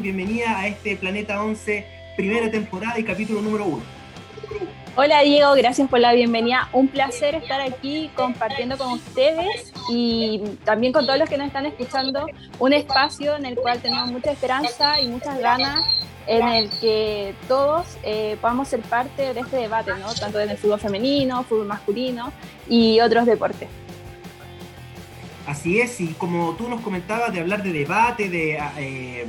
bienvenida a este Planeta 11, primera temporada y capítulo número 1. Hola Diego, gracias por la bienvenida. Un placer estar aquí compartiendo con ustedes y también con todos los que nos están escuchando un espacio en el cual tenemos mucha esperanza y muchas ganas en el que todos eh, podamos ser parte de este debate, ¿no? tanto en el fútbol femenino, fútbol masculino y otros deportes. Así es, y como tú nos comentabas de hablar de debate, de, eh,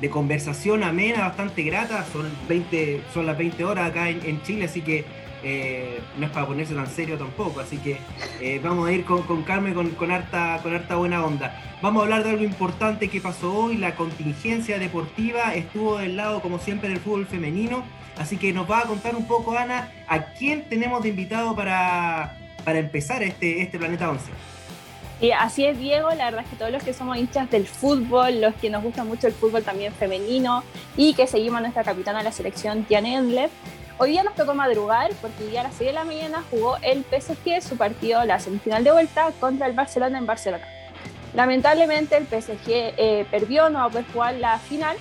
de conversación amena, bastante grata, son, 20, son las 20 horas acá en, Chile, así que eh, no es para ponerse tan serio tampoco, así que eh, vamos a ir con, con calma con, con, harta, con harta buena onda. Vamos a hablar de algo importante que pasó hoy, la contingencia deportiva estuvo del lado, como siempre, del fútbol femenino, así que nos va a contar un poco, Ana, a quién tenemos de invitado para, para empezar este, este Planeta 11. Y así es, Diego. La verdad es que todos los que somos hinchas del fútbol, los que nos gusta mucho el fútbol también femenino y que seguimos a nuestra capitana de la selección, Tiane Endler, hoy día nos tocó madrugar porque hoy a las 6 de la mañana jugó el PSG su partido, la semifinal de vuelta, contra el Barcelona en Barcelona. Lamentablemente el PSG eh, perdió, no va a poder jugar la final,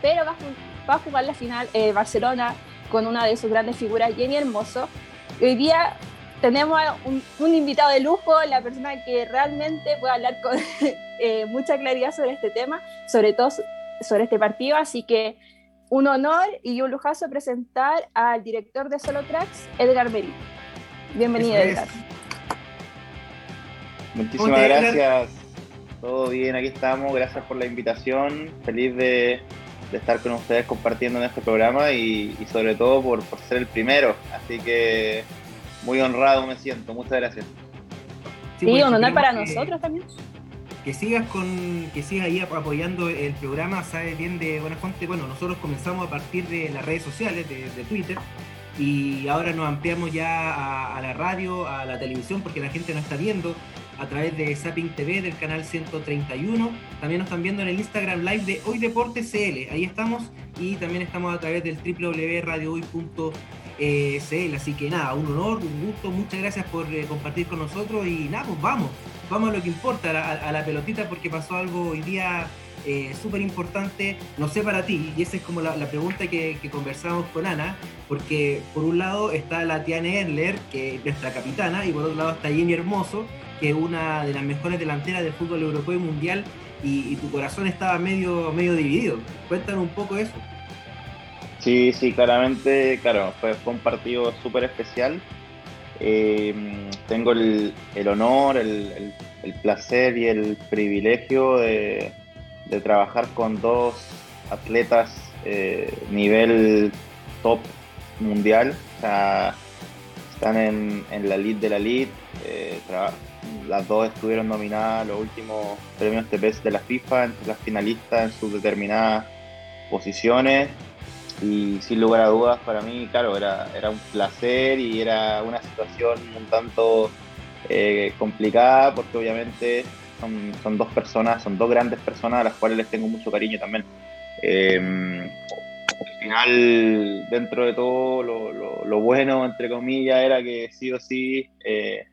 pero va a, jugar la final eh, Barcelona con una de sus grandes figuras, Jenny Hermoso. hoy día tenemos un, invitado de lujo, la persona que realmente puede hablar con eh, mucha claridad sobre este tema, sobre todo sobre este partido, así que un honor y un lujazo presentar al director de Solo Tracks, Edgar Merino. Bienvenido, Edgar. Muchísimas gracias. Todo bien, aquí estamos. Gracias por la invitación. Feliz de, estar con ustedes compartiendo en este programa y, sobre todo por, por ser el primero. Así que muy honrado me siento, muchas gracias. Sí, pues, un honor para nosotros también. Que sigas con, que sigas ahí apoyando el programa, sabes bien de buena fuente. Bueno, nosotros comenzamos a partir de las redes sociales, de, Twitter, y ahora nos ampliamos ya a, la radio, a la televisión, porque la gente nos está viendo a través de Zapping TV del canal 131. También nos están viendo en el Instagram Live de Hoy Deportes CL. Ahí estamos y también estamos a través del www.radiohoy.cl eh, Así que nada, un honor, un gusto, muchas gracias por eh, compartir con nosotros y nada, pues vamos, vamos a lo que importa, a, la pelotita, porque pasó algo hoy día eh, súper importante, no sé para ti, y esa es como la, pregunta que, conversamos con Ana, porque por un lado está la Tiane Erler, que es nuestra capitana, y por otro lado está Jenny Hermoso, que es una de las mejores delanteras del fútbol europeo y mundial, y, tu corazón estaba medio, medio dividido. Cuéntanos un poco eso. Sí, sí, claramente, claro, fue, un partido súper especial. Eh, tengo el, honor, el, placer y el privilegio de, trabajar con dos atletas eh, nivel top mundial. O sea, están en, la lead de la lead. Eh, las dos estuvieron nominadas a los últimos premios TPS de la FIFA, entre las finalistas en sus determinadas posiciones y sin lugar a dudas para mí, claro, era, era un placer y era una situación un tanto eh, complicada porque obviamente son, dos personas, son dos grandes personas a las cuales les tengo mucho cariño también. Em, al final, dentro de todo, lo, bueno, entre comillas, era que sí o sí, eh,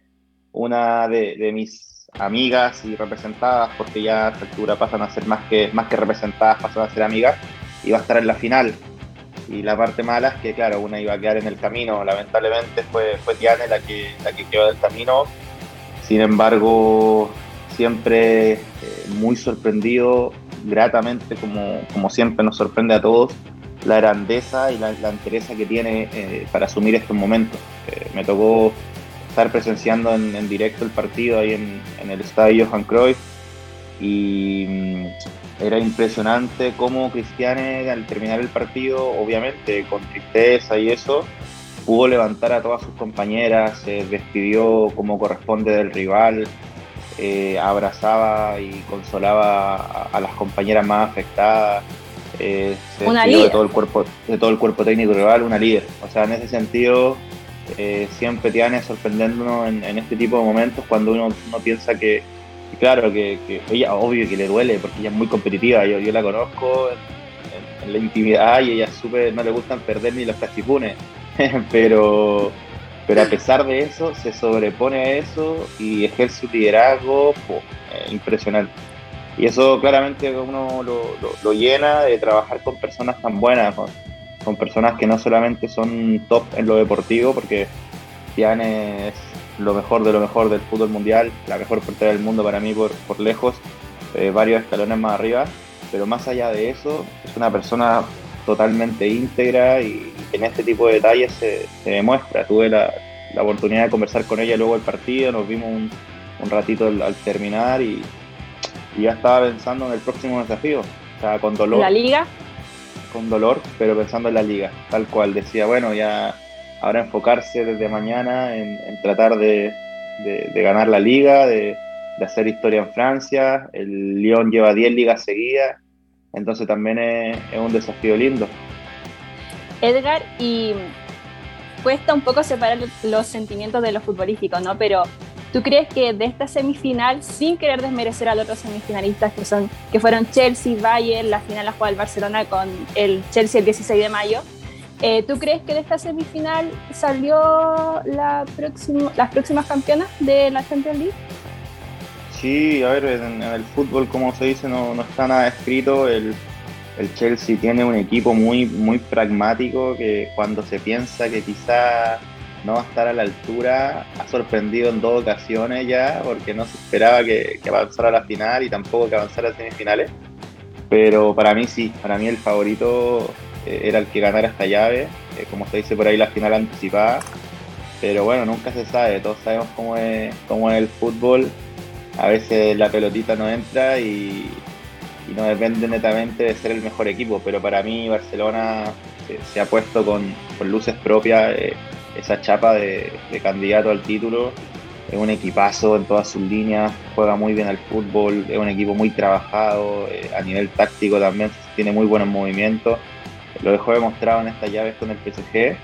una de, mis amigas y representadas, porque ya a esta altura pasan a ser más que, más que representadas, pasan a ser amigas, iba a estar en la final. Y la parte mala es que, claro, una iba a quedar en el camino. Lamentablemente fue, fue Tiane la que, la que quedó del camino. Sin embargo, siempre eh, muy sorprendido, gratamente, como, como siempre nos sorprende a todos, la grandeza y la, la entereza que tiene eh, para asumir estos momentos. Eh, me tocó estar presenciando en, directo el partido ahí en, en el estadio Johan Cruyff y mm, era impresionante cómo Cristiane al terminar el partido, obviamente con tristeza y eso, pudo levantar a todas sus compañeras, se despidió como corresponde del rival, eh, abrazaba y consolaba a, las compañeras más afectadas, eh, se una de todo el cuerpo, de todo el cuerpo técnico rival, una líder. O sea, en ese sentido, eh, siempre Tiane sorprendiéndonos en, en, este tipo de momentos cuando uno, uno piensa que claro, que, ella, obvio que le duele porque ella es muy competitiva. Yo, yo la conozco en, la intimidad y ella súper, no le gustan perder ni los castifunes. pero, pero a pesar de eso, se sobrepone a eso y ejerce su liderazgo impresionante. y eso claramente uno lo, llena de trabajar con personas tan buenas, con, personas que no solamente son top en lo deportivo, porque Tiane es lo mejor de lo mejor del fútbol mundial, la mejor portera del mundo para mí por, por lejos, eh, varios escalones más arriba, pero más allá de eso, es una persona totalmente íntegra y, en este tipo de detalles se, demuestra. Tuve la, la, oportunidad de conversar con ella luego del partido, nos vimos un, un ratito al, terminar y, ya estaba pensando en el próximo desafío. O sea, con dolor. ¿La liga? Con dolor, pero pensando en la liga, tal cual. Decía, bueno, ya ahora enfocarse desde mañana en, tratar de, ganar la liga, de, hacer historia en Francia. El Lyon lleva 10 ligas seguidas, entonces también es, es un desafío lindo. Edgar, y cuesta un poco separar los sentimientos de lo futbolístico, ¿no? Pero ¿Tú crees que de esta semifinal, sin querer desmerecer a los otros semifinalistas que son que fueron Chelsea, Bayern, la final la juega el Barcelona con el Chelsea el 16 de mayo, eh, ¿tú crees que de esta semifinal salió la las próximas campeonas de la Champions League? Sí, a ver, en, el fútbol, como se dice, no, no está nada escrito. El, el, Chelsea tiene un equipo muy, muy pragmático que cuando se piensa que quizá no va a estar a la altura. Ha sorprendido en dos ocasiones ya, porque no se esperaba que, avanzara a la final y tampoco que avanzara a semifinales. Pero para mí sí, para mí el favorito eh, era el que ganara esta llave, eh, como se dice por ahí la final anticipada. Pero bueno, nunca se sabe, todos sabemos cómo es, cómo es el fútbol. A veces la pelotita no entra y, no depende netamente de ser el mejor equipo, pero para mí Barcelona se, ha puesto con, luces propias. Eh, esa chapa de, candidato al título. Es un equipazo en todas sus líneas, juega muy bien al fútbol, es un equipo muy trabajado, a nivel táctico también tiene muy buenos movimientos. Lo dejó demostrado en estas llaves con el PSG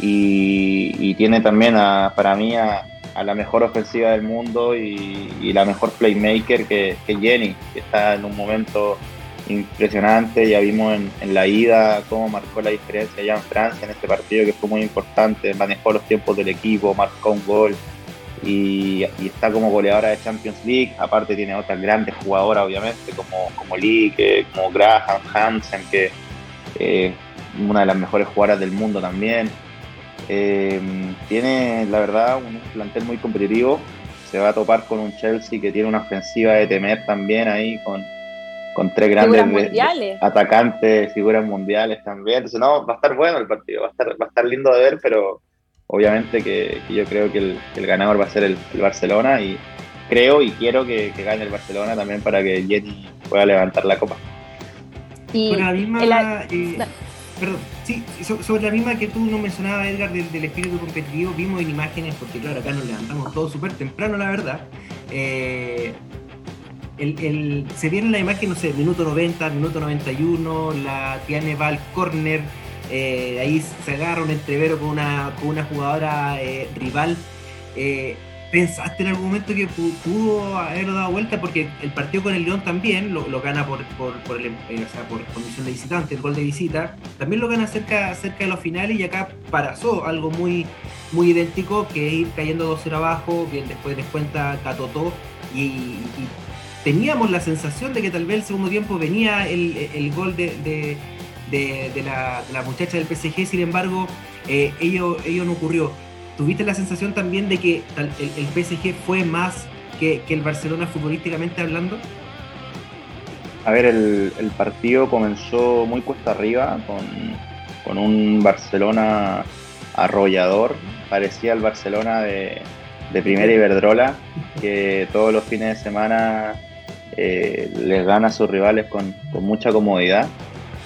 y, tiene también para mí a, la mejor ofensiva del mundo y, la mejor playmaker que, que Jenny, que está en un momento impresionante. Ya vimos en, la ida cómo marcó la diferencia ya en Francia en este partido que fue muy importante. Manejó los tiempos del equipo, marcó un gol y, está como goleadora de Champions League. Aparte, tiene otras grandes jugadoras, obviamente, como, como Lee, como Graham, Hansen, que eh, una de las mejores jugadoras del mundo también. Eh, tiene, la verdad, un plantel muy competitivo. Se va a topar con un Chelsea que tiene una ofensiva de temer también ahí con con tres grandes atacantes, figuras mundiales también. Entonces, no, va a estar bueno el partido, va a estar, va a estar lindo de ver, pero obviamente que, yo creo que el, ganador va a ser el, Barcelona y creo y quiero que, gane el Barcelona también para que Jenny pueda levantar la copa. Y sobre la misma, eh, perdón, sí, sobre la misma que tú nos mencionabas, Edgar, del, espíritu competitivo, vimos en imágenes, porque claro, acá nos levantamos todos súper temprano, la verdad. Eh, el, se viene la imagen, no sé, minuto 90, minuto 91, la Tiane va al corner, eh, ahí se agarra un entrevero con una, con una jugadora eh, rival. Eh, ¿Pensaste en algún momento que pudo haber dado vuelta? Porque el partido con el León también lo, gana por, por, por, por condición de visitante, el gol de visita. También lo gana cerca, cerca de los finales y acá pasó algo muy, muy idéntico, que ir cayendo 2-0 abajo, que después descuenta Catotó y, teníamos la sensación de que tal vez el segundo tiempo venía el, gol de, la, muchacha del PSG, sin embargo, eh, ello, no ocurrió. ¿Tuviste la sensación también de que el, PSG fue más que, el Barcelona futbolísticamente hablando? A ver, el, partido comenzó muy cuesta arriba, con, un Barcelona arrollador. Parecía el Barcelona de, de primera Iberdrola, que todos los fines de semana eh, les gana a sus rivales con, mucha comodidad.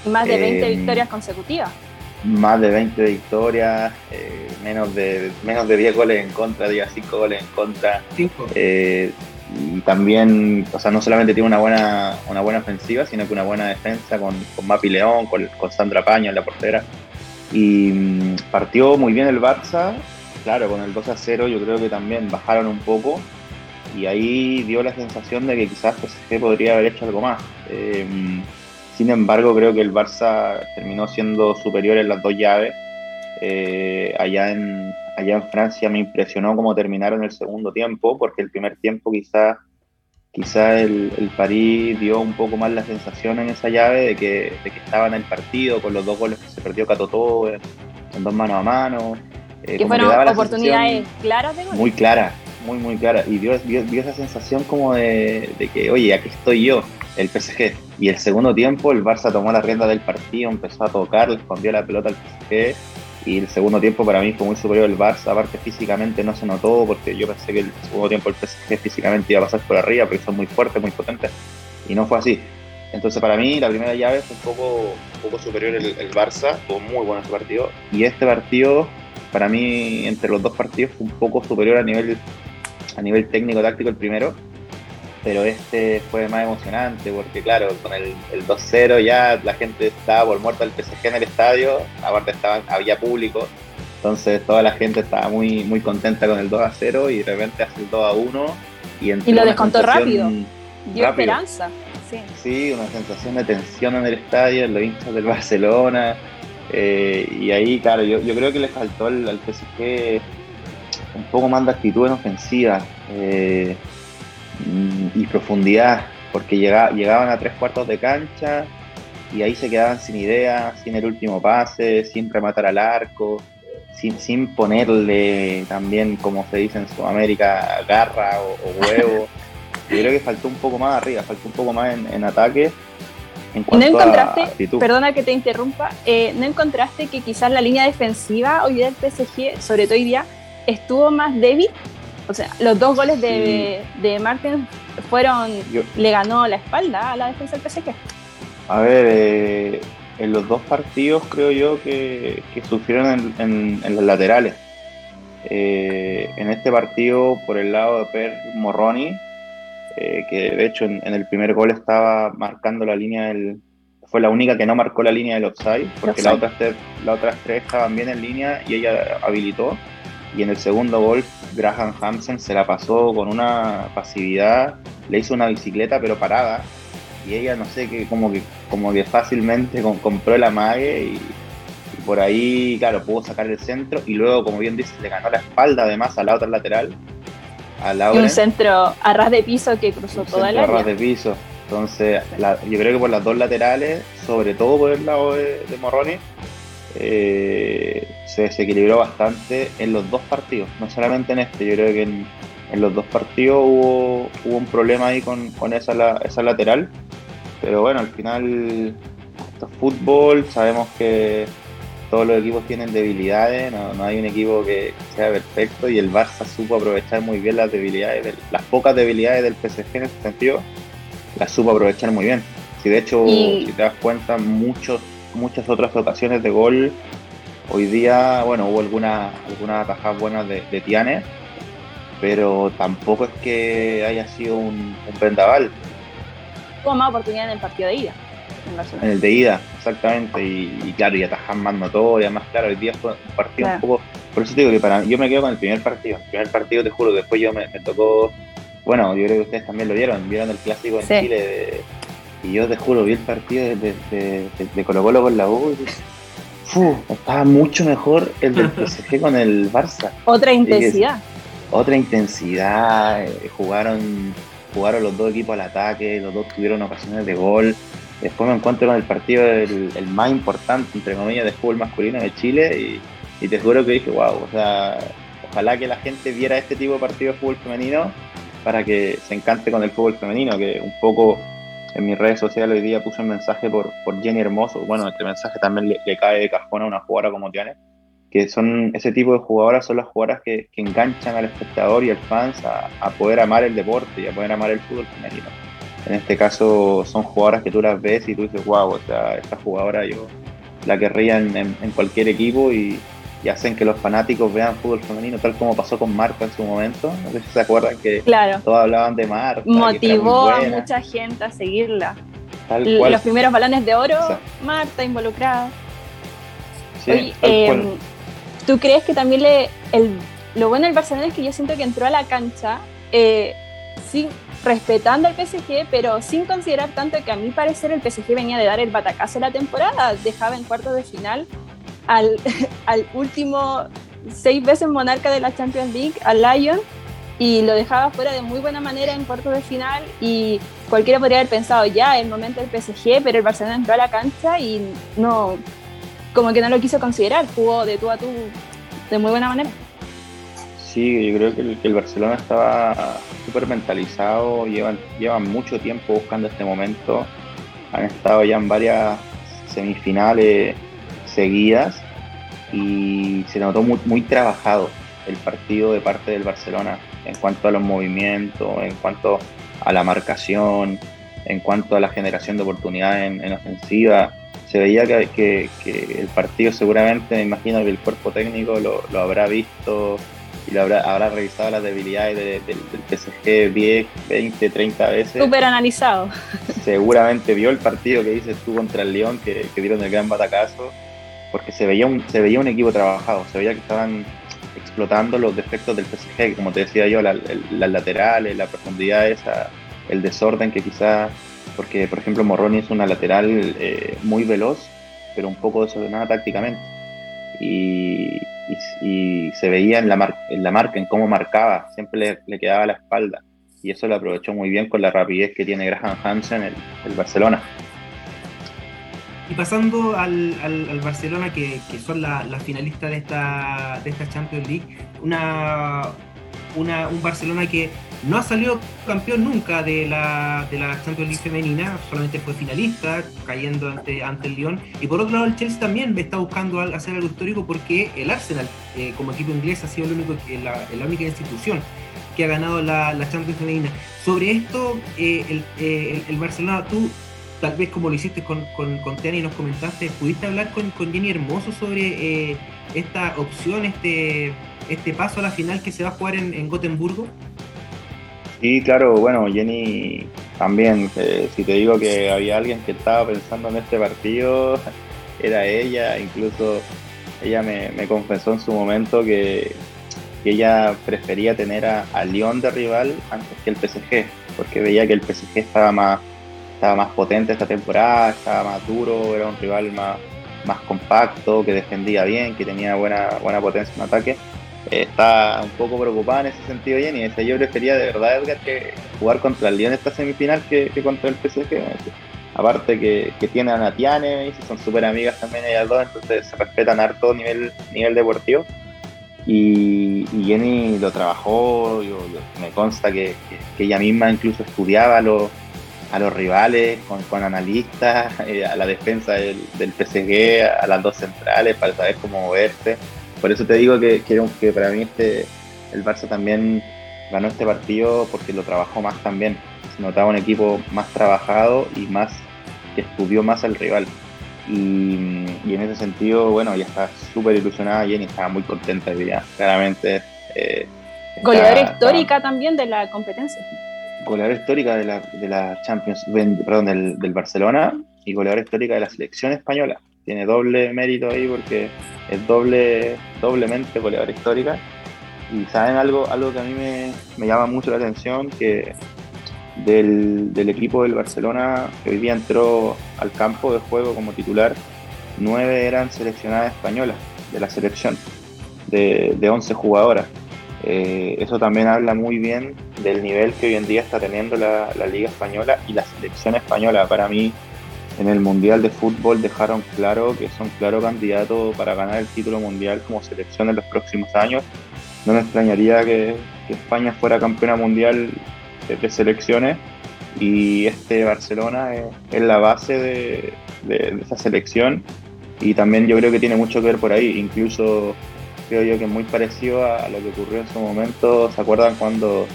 Y más de 20 eh, victorias consecutivas. Más de 20 victorias, eh, menos, de, menos de 10 goles en contra, diga 5 goles en contra. y también, o sea, no solamente tiene una buena, una buena ofensiva, sino que una buena defensa con, con Mapi León, con, con Sandra Paño en la portera. Y mm, partió muy bien el Barça, claro, con el 2 a 0 yo creo que también bajaron un poco, y ahí dio la sensación de que quizás PSG podría haber hecho algo más. Eh, sin embargo, creo que el Barça terminó siendo superior en las dos llaves. Eh, allá, en, allá en Francia me impresionó cómo terminaron el segundo tiempo, porque el primer tiempo quizás quizá el, el, París dio un poco más la sensación en esa llave de que, de que estaba en el partido con los dos goles que se perdió Catotó en, dos manos a mano. Eh, que fueron oportunidades claras de. Muy claras, muy, muy claras. Y dio, dio, esa sensación como de, de, que, oye, aquí estoy yo, el PSG. Y el segundo tiempo el Barça tomó la rienda del partido, empezó a tocar, escondió la pelota al PSG y el segundo tiempo para mí fue muy superior el Barça, aparte físicamente no se notó porque yo pensé que el segundo tiempo el PSG físicamente iba a pasar por arriba porque son muy fuertes, muy potentes. Y no fue así. Entonces para mí la primera llave fue un poco, un poco superior el, Barça, fue muy bueno ese partido. Y este partido para mí entre los dos partidos fue un poco superior a nivel, a nivel técnico táctico el primero pero este fue más emocionante porque claro, con el, 2-0 ya la gente estaba por muerta el PSG en el estadio, aparte estaba, había público, entonces toda la gente estaba muy, muy contenta con el 2-0 y de repente hace el 2-1 y, y lo descontó rápido, dio esperanza. Sí. sí, una sensación de tensión en el estadio, en los hinchas del Barcelona. Eh, y ahí, claro, yo, yo, creo que le faltó al, al, PSG un poco más de actitud en ofensiva. Eh, y profundidad, porque llegaban a tres cuartos de cancha y ahí se quedaban sin idea, sin el último pase, sin rematar al arco, sin, sin ponerle también, como se dice en Sudamérica, garra o, huevo. Yo creo que faltó un poco más arriba, faltó un poco más en, ataque. En ¿No encontraste, perdona que te interrumpa, eh, ¿no encontraste que quizás la línea defensiva hoy día del PSG, sobre todo hoy día, estuvo más débil o sea, los dos goles de, de Martin fueron. le ganó la espalda a la defensa del PSG. A ver, eh, en los dos partidos creo yo que, sufrieron en, los laterales. Eh, en este partido, por el lado de Per Morroni, eh, que de hecho en, el primer gol estaba marcando la línea del. Fue la única que no marcó la línea del offside, porque las otras, las otras tres estaban bien en línea y ella habilitó y en el segundo gol Graham Hansen se la pasó con una pasividad, le hizo una bicicleta pero parada. Y ella no sé que como que como que fácilmente compró el amague y, por ahí claro pudo sacar el centro. Y luego como bien dice le ganó la espalda además a la otra lateral a y un centro a ras de piso que cruzó toda la a ras de piso. Entonces yo creo que por las dos laterales sobre todo por el lado de, de Morroni eh, se desequilibró bastante en los dos partidos, no solamente en este, yo creo que en, los dos partidos hubo, hubo un problema ahí con, esa, esa lateral, pero bueno, al final esto es fútbol, sabemos que todos los equipos tienen debilidades, no, hay un equipo que sea perfecto y el Barça supo aprovechar muy bien las debilidades, las pocas debilidades del PSG en ese sentido, las supo aprovechar muy bien. Si de hecho, si te das cuenta, muchos muchas otras ocasiones de gol. Hoy día, bueno, hubo algunas algunas atajadas buenas de, de, Tiane, pero tampoco es que haya sido un, un vendaval. Tuvo más oportunidad en el partido de ida. En, el de ida, exactamente. Y, claro, y atajar más notorias, más claro. Hoy día fue un partido un poco. Por eso digo que para yo me quedo con el primer partido. El primer partido, te juro, después yo me, tocó. Bueno, yo creo que ustedes también lo vieron. Vieron el clásico en Chile de y yo te juro, vi el partido de, de, Colo Colo con la U y estaba mucho mejor el del PSG con el Barça. Otra intensidad. otra intensidad. Eh, jugaron, jugaron los dos equipos al ataque, los dos tuvieron ocasiones de gol. Después me encuentro con el partido el, más importante, entre comillas, de fútbol masculino de Chile y, te juro que dije, wow, o sea, ojalá que la gente viera este tipo de partido de fútbol femenino para que se encante con el fútbol femenino, que un poco en mis redes sociales hoy día puse un mensaje por, por Jenny Hermoso. Bueno, este mensaje también le, cae de cajón a una jugadora como Tiane, que son ese tipo de jugadoras son las jugadoras que, enganchan al espectador y al fans a, poder amar el deporte y a poder amar el fútbol femenino. En este caso son jugadoras que tú las ves y tú dices, wow, o sea, esta jugadora yo la querría en, en cualquier equipo y, y hacen que los fanáticos vean fútbol femenino, tal como pasó con Marta en su momento. No sé si se acuerdan que todos hablaban de Marta. Motivó a mucha gente a seguirla. Los primeros balones de oro, Marta involucrada. Em, ¿tú crees que también le, el, lo bueno del Barcelona es que yo siento que entró a la cancha eh, sin, respetando al PSG, pero sin considerar tanto que a mi parecer el PSG venía de dar el batacazo de la temporada, dejaba en cuartos de final al, al último seis veces monarca de la Champions League, al Lyon, y lo dejaba fuera de muy buena manera en cuartos de final y cualquiera podría haber pensado ya el momento del PSG, pero el Barcelona entró a la cancha y no, como que no lo quiso considerar, jugó de tú a tú de muy buena manera. Sí, yo creo que el, Barcelona estaba súper mentalizado, llevan, llevan mucho tiempo buscando este momento, han estado ya en varias semifinales seguidas y se notó muy, muy trabajado el partido de parte del Barcelona en cuanto a los movimientos, en cuanto a la marcación, en cuanto a la generación de oportunidades en, ofensiva. Se veía que, el partido seguramente, me imagino que el cuerpo técnico lo, habrá visto y lo habrá, habrá revisado las debilidades del PSG 10, 20, 30 veces. Súper analizado. Seguramente vio el partido que dices tú contra el León, que, que dieron el gran batacazo, porque se veía, un, se veía un equipo trabajado, se veía que estaban explotando los defectos del PSG, como te decía yo, las laterales, la profundidad esa, el desorden que quizás, porque por ejemplo Morroni es una lateral eh, muy veloz, pero un poco desordenada tácticamente. Y, se veía en la, en la marca, en cómo marcaba, siempre le, quedaba la espalda. Y eso lo aprovechó muy bien con la rapidez que tiene Graham Hansen, el, el Barcelona. Y pasando al, Barcelona, que, son las la finalistas de esta, de esta Champions League, una, un Barcelona que no ha salido campeón nunca de la, de la Champions League femenina, solamente fue finalista, cayendo ante, ante el Lyon. Y por otro lado, el Chelsea también está buscando hacer algo histórico porque el Arsenal, eh, como equipo inglés, ha sido el único, la, la única institución que ha ganado la, la Champions femenina. Sobre esto, eh, el, eh, el Barcelona, tú tal vez como lo hiciste con, con, con y nos comentaste, ¿pudiste hablar con, con Jenny Hermoso sobre eh, esta opción, este, este paso a la final que se va a jugar en, en Gotemburgo? Sí, claro, bueno, Jenny también, eh, si te digo que había alguien que estaba pensando en este partido, era ella, incluso ella me, me confesó en su momento que, que ella prefería tener a, a Lyon de rival antes que el PSG, porque veía que el PSG estaba más estaba más potente esta temporada, estaba más duro, era un rival más, más compacto, que defendía bien, que tenía buena, buena potencia en ataque. Eh, está un poco preocupada en ese sentido Jenny. Ese yo prefería de verdad, Edgar, que jugar contra el Lyon esta semifinal que, contra el PSG. Aparte que, que tiene a Natiane, son súper amigas también ellas dos, entonces se respetan harto nivel, nivel deportivo. Y, Jenny lo trabajó, me consta que, que, ella misma incluso estudiaba los a los rivales, con, analistas, eh, a la defensa del, del, PSG, a las dos centrales para saber cómo moverse. Por eso te digo que, que, para mí este, el Barça también ganó este partido porque lo trabajó más también. Se notaba un equipo más trabajado y más que estudió más al rival. Y, en ese sentido, bueno, ya está súper ilusionada Jenny, estaba muy contenta ya, claramente. Eh, Goleadora histórica también de la competencia goleadora histórica de la, de la Champions, perdón, del, del, Barcelona y goleadora histórica de la selección española. Tiene doble mérito ahí porque es doble, doblemente goleadora histórica. Y saben algo, algo que a mí me, me llama mucho la atención, que del, del, equipo del Barcelona que hoy día entró al campo de juego como titular, nueve eran seleccionadas españolas de la selección, de, de 11 jugadoras. Eh, eso también habla muy bien del nivel que hoy en día está teniendo la, Liga Española y la selección española. Para mí, en el Mundial de Fútbol dejaron claro que son claro candidatos para ganar el título mundial como selección en los próximos años. No me extrañaría que, España fuera campeona mundial de, selecciones y este Barcelona es, la base de, de esa selección y también yo creo que tiene mucho que ver por ahí. Incluso creo yo que es muy parecido a lo que ocurrió en su momento. ¿Se acuerdan cuando,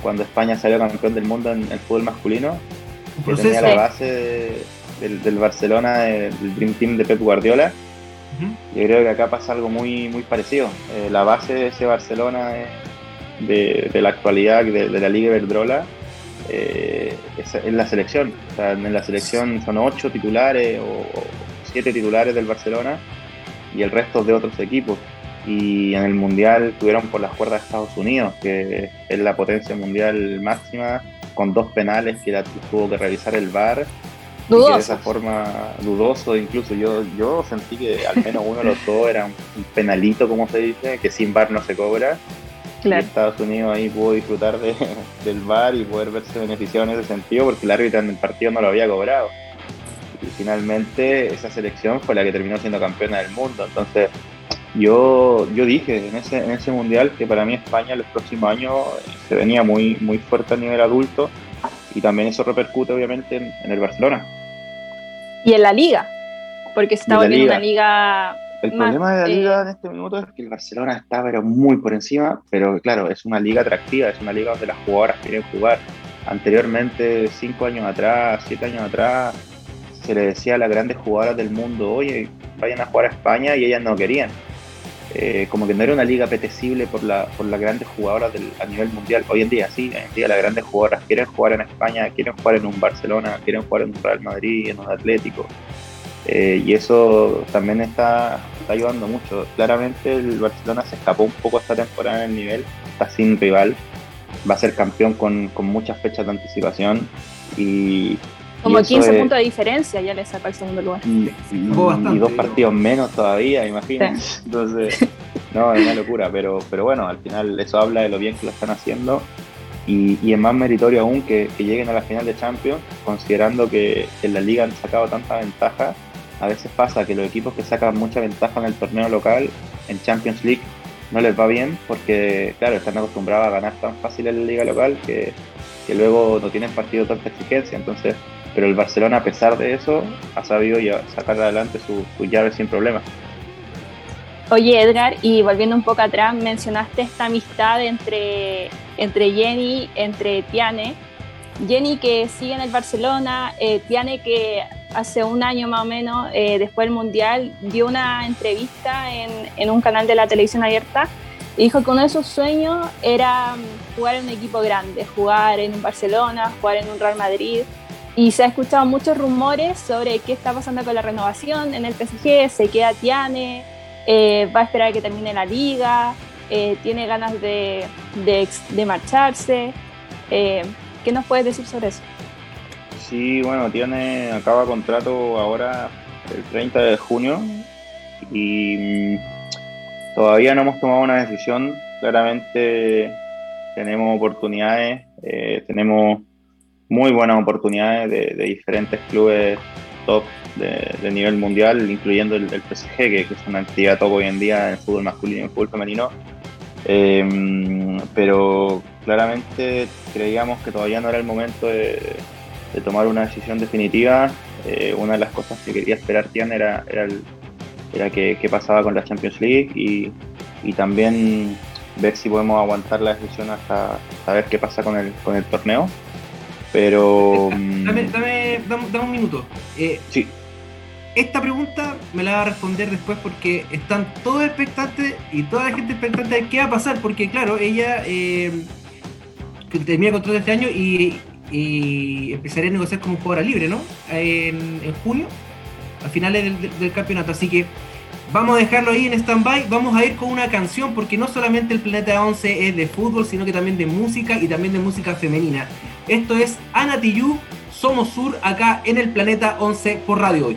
cuando España salió campeón del mundo en el fútbol masculino? Que tenía la base del, Barcelona, del Dream Team de Pep Guardiola. Yo creo que acá pasa algo muy, muy parecido. Eh, la base de ese Barcelona de, la actualidad, de, la Liga Verdrola, eh, es, la selección. en la selección son ocho titulares o siete titulares del Barcelona y el resto de otros equipos y en el mundial tuvieron por las cuerdas Estados Unidos, que es la potencia mundial máxima, con dos penales que la tuvo que revisar el VAR. Dudoso. de esa forma, dudoso, incluso yo, yo sentí que al menos uno de los dos era un penalito, como se dice, que sin VAR no se cobra. Estados Unidos ahí pudo disfrutar de, del VAR y poder verse beneficiado en ese sentido porque el árbitro en el partido no lo había cobrado. Y finalmente esa selección fue la que terminó siendo campeona del mundo. Entonces yo, yo dije en ese, en ese mundial que para mí España en los próximos años se venía muy, muy fuerte a nivel adulto y también eso repercute obviamente en, el Barcelona. Y en la liga, porque está volviendo una liga el problema de la liga eh, en este minuto es que el Barcelona está pero muy por encima, pero claro, es una liga atractiva, es una liga donde las jugadoras quieren jugar. Anteriormente, cinco años atrás, siete años atrás, se le decía a las grandes jugadoras del mundo, oye, vayan a jugar a España y ellas no querían. Eh, como que no era una liga apetecible por, la, por las grandes jugadoras a nivel mundial. Hoy en día sí, hoy en día las grandes jugadoras quieren jugar en España, quieren jugar en un Barcelona, quieren jugar en un Real Madrid, en un Atlético. Eh, y eso también está, ayudando mucho. Claramente el Barcelona se escapó un poco esta temporada en el nivel, está sin rival, va a ser campeón con, muchas fechas de anticipación y... Como 15 puntos de diferencia ya le saca el segundo lugar. Y, dos partidos menos todavía, imagínate. Entonces, no, es una locura, pero, pero bueno, al final eso habla de lo bien que lo están haciendo y, es más meritorio aún que, lleguen a la final de Champions, considerando que en la liga han sacado tanta ventaja a veces pasa que los equipos que sacan mucha ventaja en el torneo local, en Champions League, no les va bien porque, claro, están acostumbrados a ganar tan fácil en la liga local que, luego no tienen partido de tanta exigencia. Entonces, pero el Barcelona, a pesar de eso, ha sabido sacar adelante sus su llaves sin problemas. Oye, Edgar, y volviendo un poco atrás, mencionaste esta amistad entre, entre Jenny, entre Tiane. Jenny que sigue en el Barcelona, eh, Tiane que hace un año más o menos, eh, después del Mundial, dio una entrevista en, en, un canal de la televisión abierta y dijo que uno de sus sueños era mm, jugar en un equipo grande, jugar en un Barcelona, jugar en un Real Madrid. Y se ha escuchado muchos rumores sobre qué está pasando con la renovación en el PSG, se queda Tiane, eh, va a esperar a que termine la liga, eh, tiene ganas de, de, de marcharse. ¿Qué nos puedes decir sobre eso? Sí, bueno, tiene, acaba contrato ahora el 30 de junio y mm, todavía no hemos tomado una decisión. Claramente tenemos oportunidades, eh, tenemos muy buenas oportunidades de, diferentes clubes top de, nivel mundial, incluyendo el, PSG, que, es una entidad top hoy en día en el fútbol masculino y en el fútbol femenino. Mm, pero claramente creíamos que todavía no era el momento de, tomar una decisión definitiva. Eh, una de las cosas que quería esperar Tian era, qué pasaba con la Champions League y, y, también ver si podemos aguantar la decisión hasta saber qué pasa con el, con el torneo. Pero. Mm, dame, dame, dame, un minuto. Eh, sí. Esta pregunta me la va a responder después porque están todos expectantes y toda la gente expectante de qué va a pasar, porque claro, ella eh, termina contrato este año y, y empezaría a negociar como jugadora libre, ¿no? En, junio, a finales del, campeonato. Así que vamos a dejarlo ahí en stand-by. Vamos a ir con una canción, porque no solamente el Planeta 11 es de fútbol, sino que también de música y también de música femenina. Esto es Ana Tiyu, Somos Sur, acá en el Planeta 11 por Radio Hoy.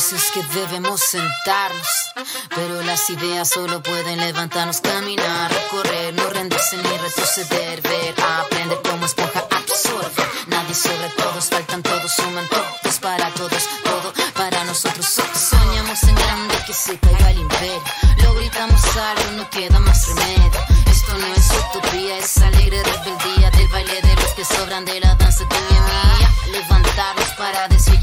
Dices que debemos sentarnos, pero las ideas solo pueden levantarnos, caminar, recorrer, no rendirse ni retroceder, ver, aprender como esponja absorbe. Nadie sobre todos, faltan todos, suman todos para todos, todo para nosotros. Soñamos en grande que se caiga el imperio, lo gritamos algo, no queda más remedio. Esto no es utopía, es alegre rebeldía del baile de los que sobran de la danza de mi mía. Levantarnos para decir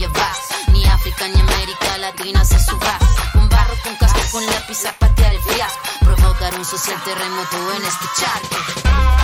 África ni América Latina se suba. Con barro, con casco, con lápiz a patear el fiasco. Provocar un social terremoto en este charco.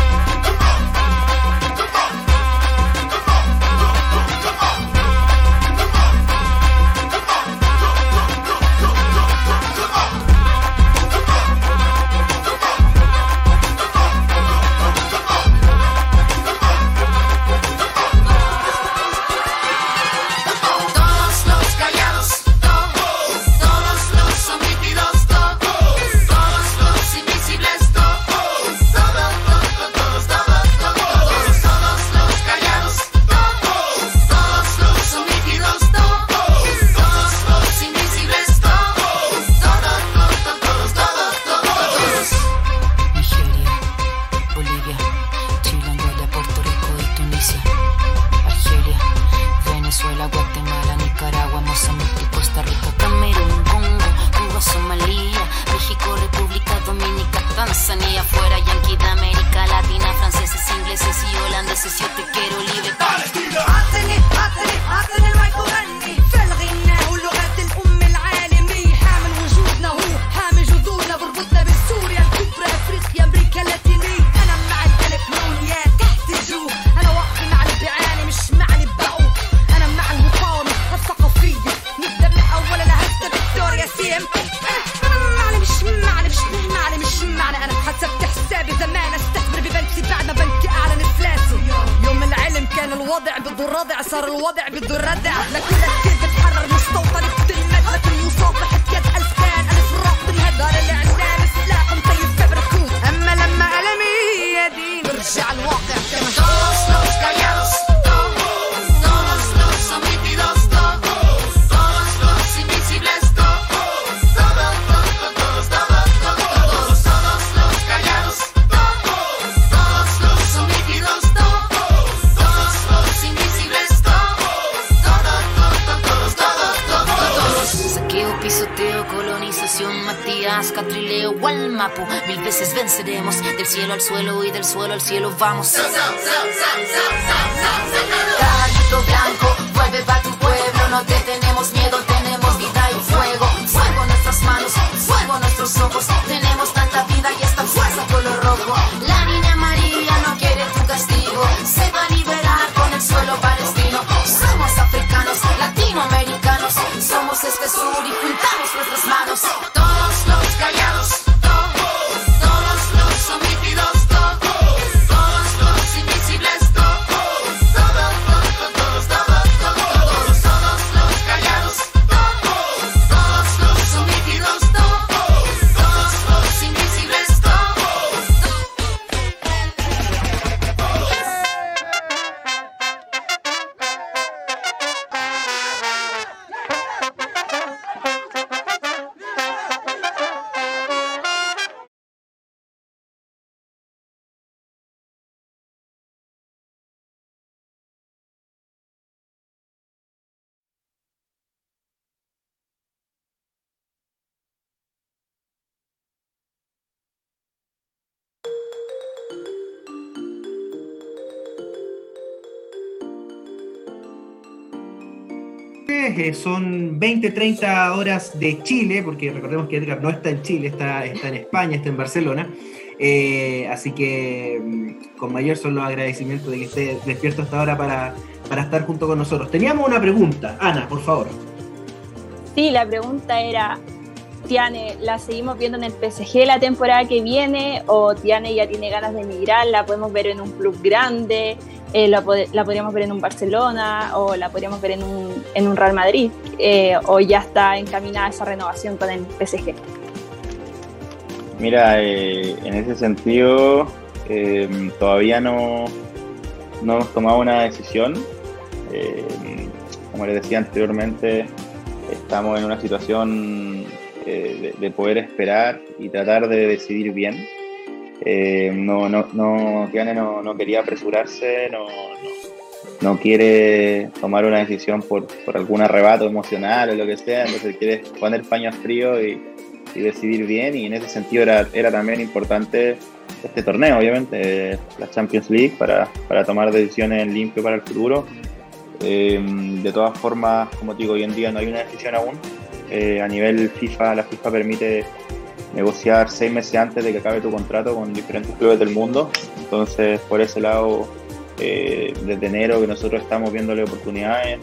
Vamos. Eh, son 20, 30 horas de Chile, porque recordemos que Edgar no está en Chile, está, está en España, está en Barcelona. Eh, así que mm, con mayor son los agradecimientos de que esté despierto hasta ahora para, para estar junto con nosotros. Teníamos una pregunta, Ana, por favor. Sí, la pregunta era, Tiane, ¿la seguimos viendo en el PSG la temporada que viene? ¿O Tiane ya tiene ganas de emigrar? ¿La podemos ver en un club grande? Eh, la, la podríamos ver en un Barcelona? ¿O la podríamos ver en un, en un Real Madrid? Eh, ¿O ya está encaminada esa renovación con el PSG? Mira, eh, en ese sentido, eh, todavía no, no hemos tomado una decisión. Eh, como les decía anteriormente, estamos en una situación eh, de poder esperar y tratar de decidir bien. Eh, no, no, no, Tiane no, no quería apresurarse, no, no, quiere tomar una decisión por, por algún arrebato emocional o lo que sea, entonces quiere poner paños fríos y, y decidir bien y en ese sentido era, era también importante este torneo, obviamente, la Champions League para, para tomar decisiones limpio para el futuro. Eh, de todas formas, como digo, hoy en día no hay una decisión aún. Eh, a nivel FIFA, la FIFA permite negociar seis meses antes de que acabe tu contrato con diferentes clubes del mundo. Entonces, por ese lado, eh, desde enero que nosotros estamos viéndole oportunidades,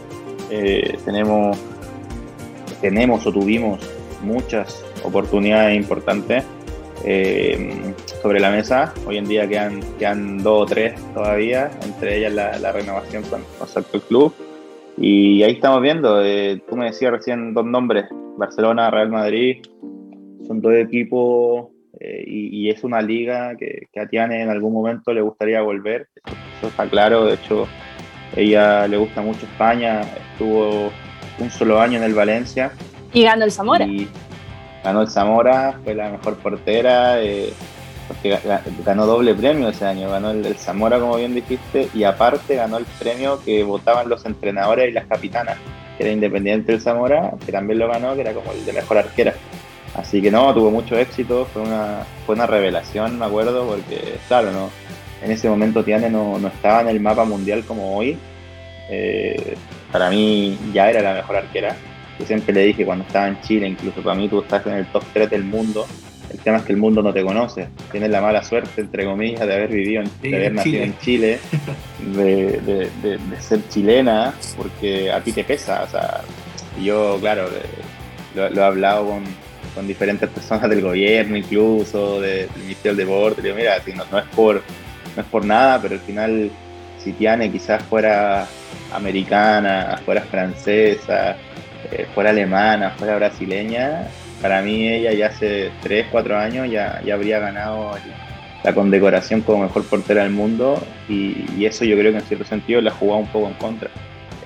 eh, tenemos, tenemos o tuvimos muchas oportunidades importantes eh, sobre la mesa. Hoy en día quedan, quedan dos o tres todavía, entre ellas la, la renovación con, con Salto Club. Y ahí estamos viendo, eh, tú me decías recién dos nombres, Barcelona, Real Madrid, son dos equipos eh, y, y es una liga que, que a Tiane en algún momento le gustaría volver, eso, eso está claro, de hecho ella le gusta mucho España, estuvo un solo año en el Valencia. Y ganó el Zamora. y ganó el Zamora, fue la mejor portera, eh, porque ga- ganó doble premio ese año, ganó el, el Zamora como bien dijiste, y aparte ganó el premio que votaban los entrenadores y las capitanas, que era independiente del Zamora, que también lo ganó, que era como el de mejor arquera. Así que no, tuvo mucho éxito, fue una, fue una revelación, me acuerdo, porque claro, no, en ese momento Tiane no, no estaba en el mapa mundial como hoy. Eh, para mí ya era la mejor arquera. Yo siempre le dije cuando estaba en Chile, incluso para mí tú estás en el top 3 del mundo. El tema es que el mundo no te conoce. Tienes la mala suerte, entre comillas, de haber vivido, en, de haber nacido en Chile, de, de, de, de, ser chilena, porque a ti te pesa. O sea, yo, claro, lo, lo he hablado con, con diferentes personas del gobierno, incluso del Ministerio del Deporte. Digo, mira, no, es por, no es por nada, pero al final, si Tiane quizás fuera americana, fuera francesa, eh, fuera alemana, fuera brasileña, para mí ella ya hace 3, 4 años ya, ya habría ganado la condecoración como mejor portera del mundo y, y, eso yo creo que en cierto sentido la ha jugado un poco en contra.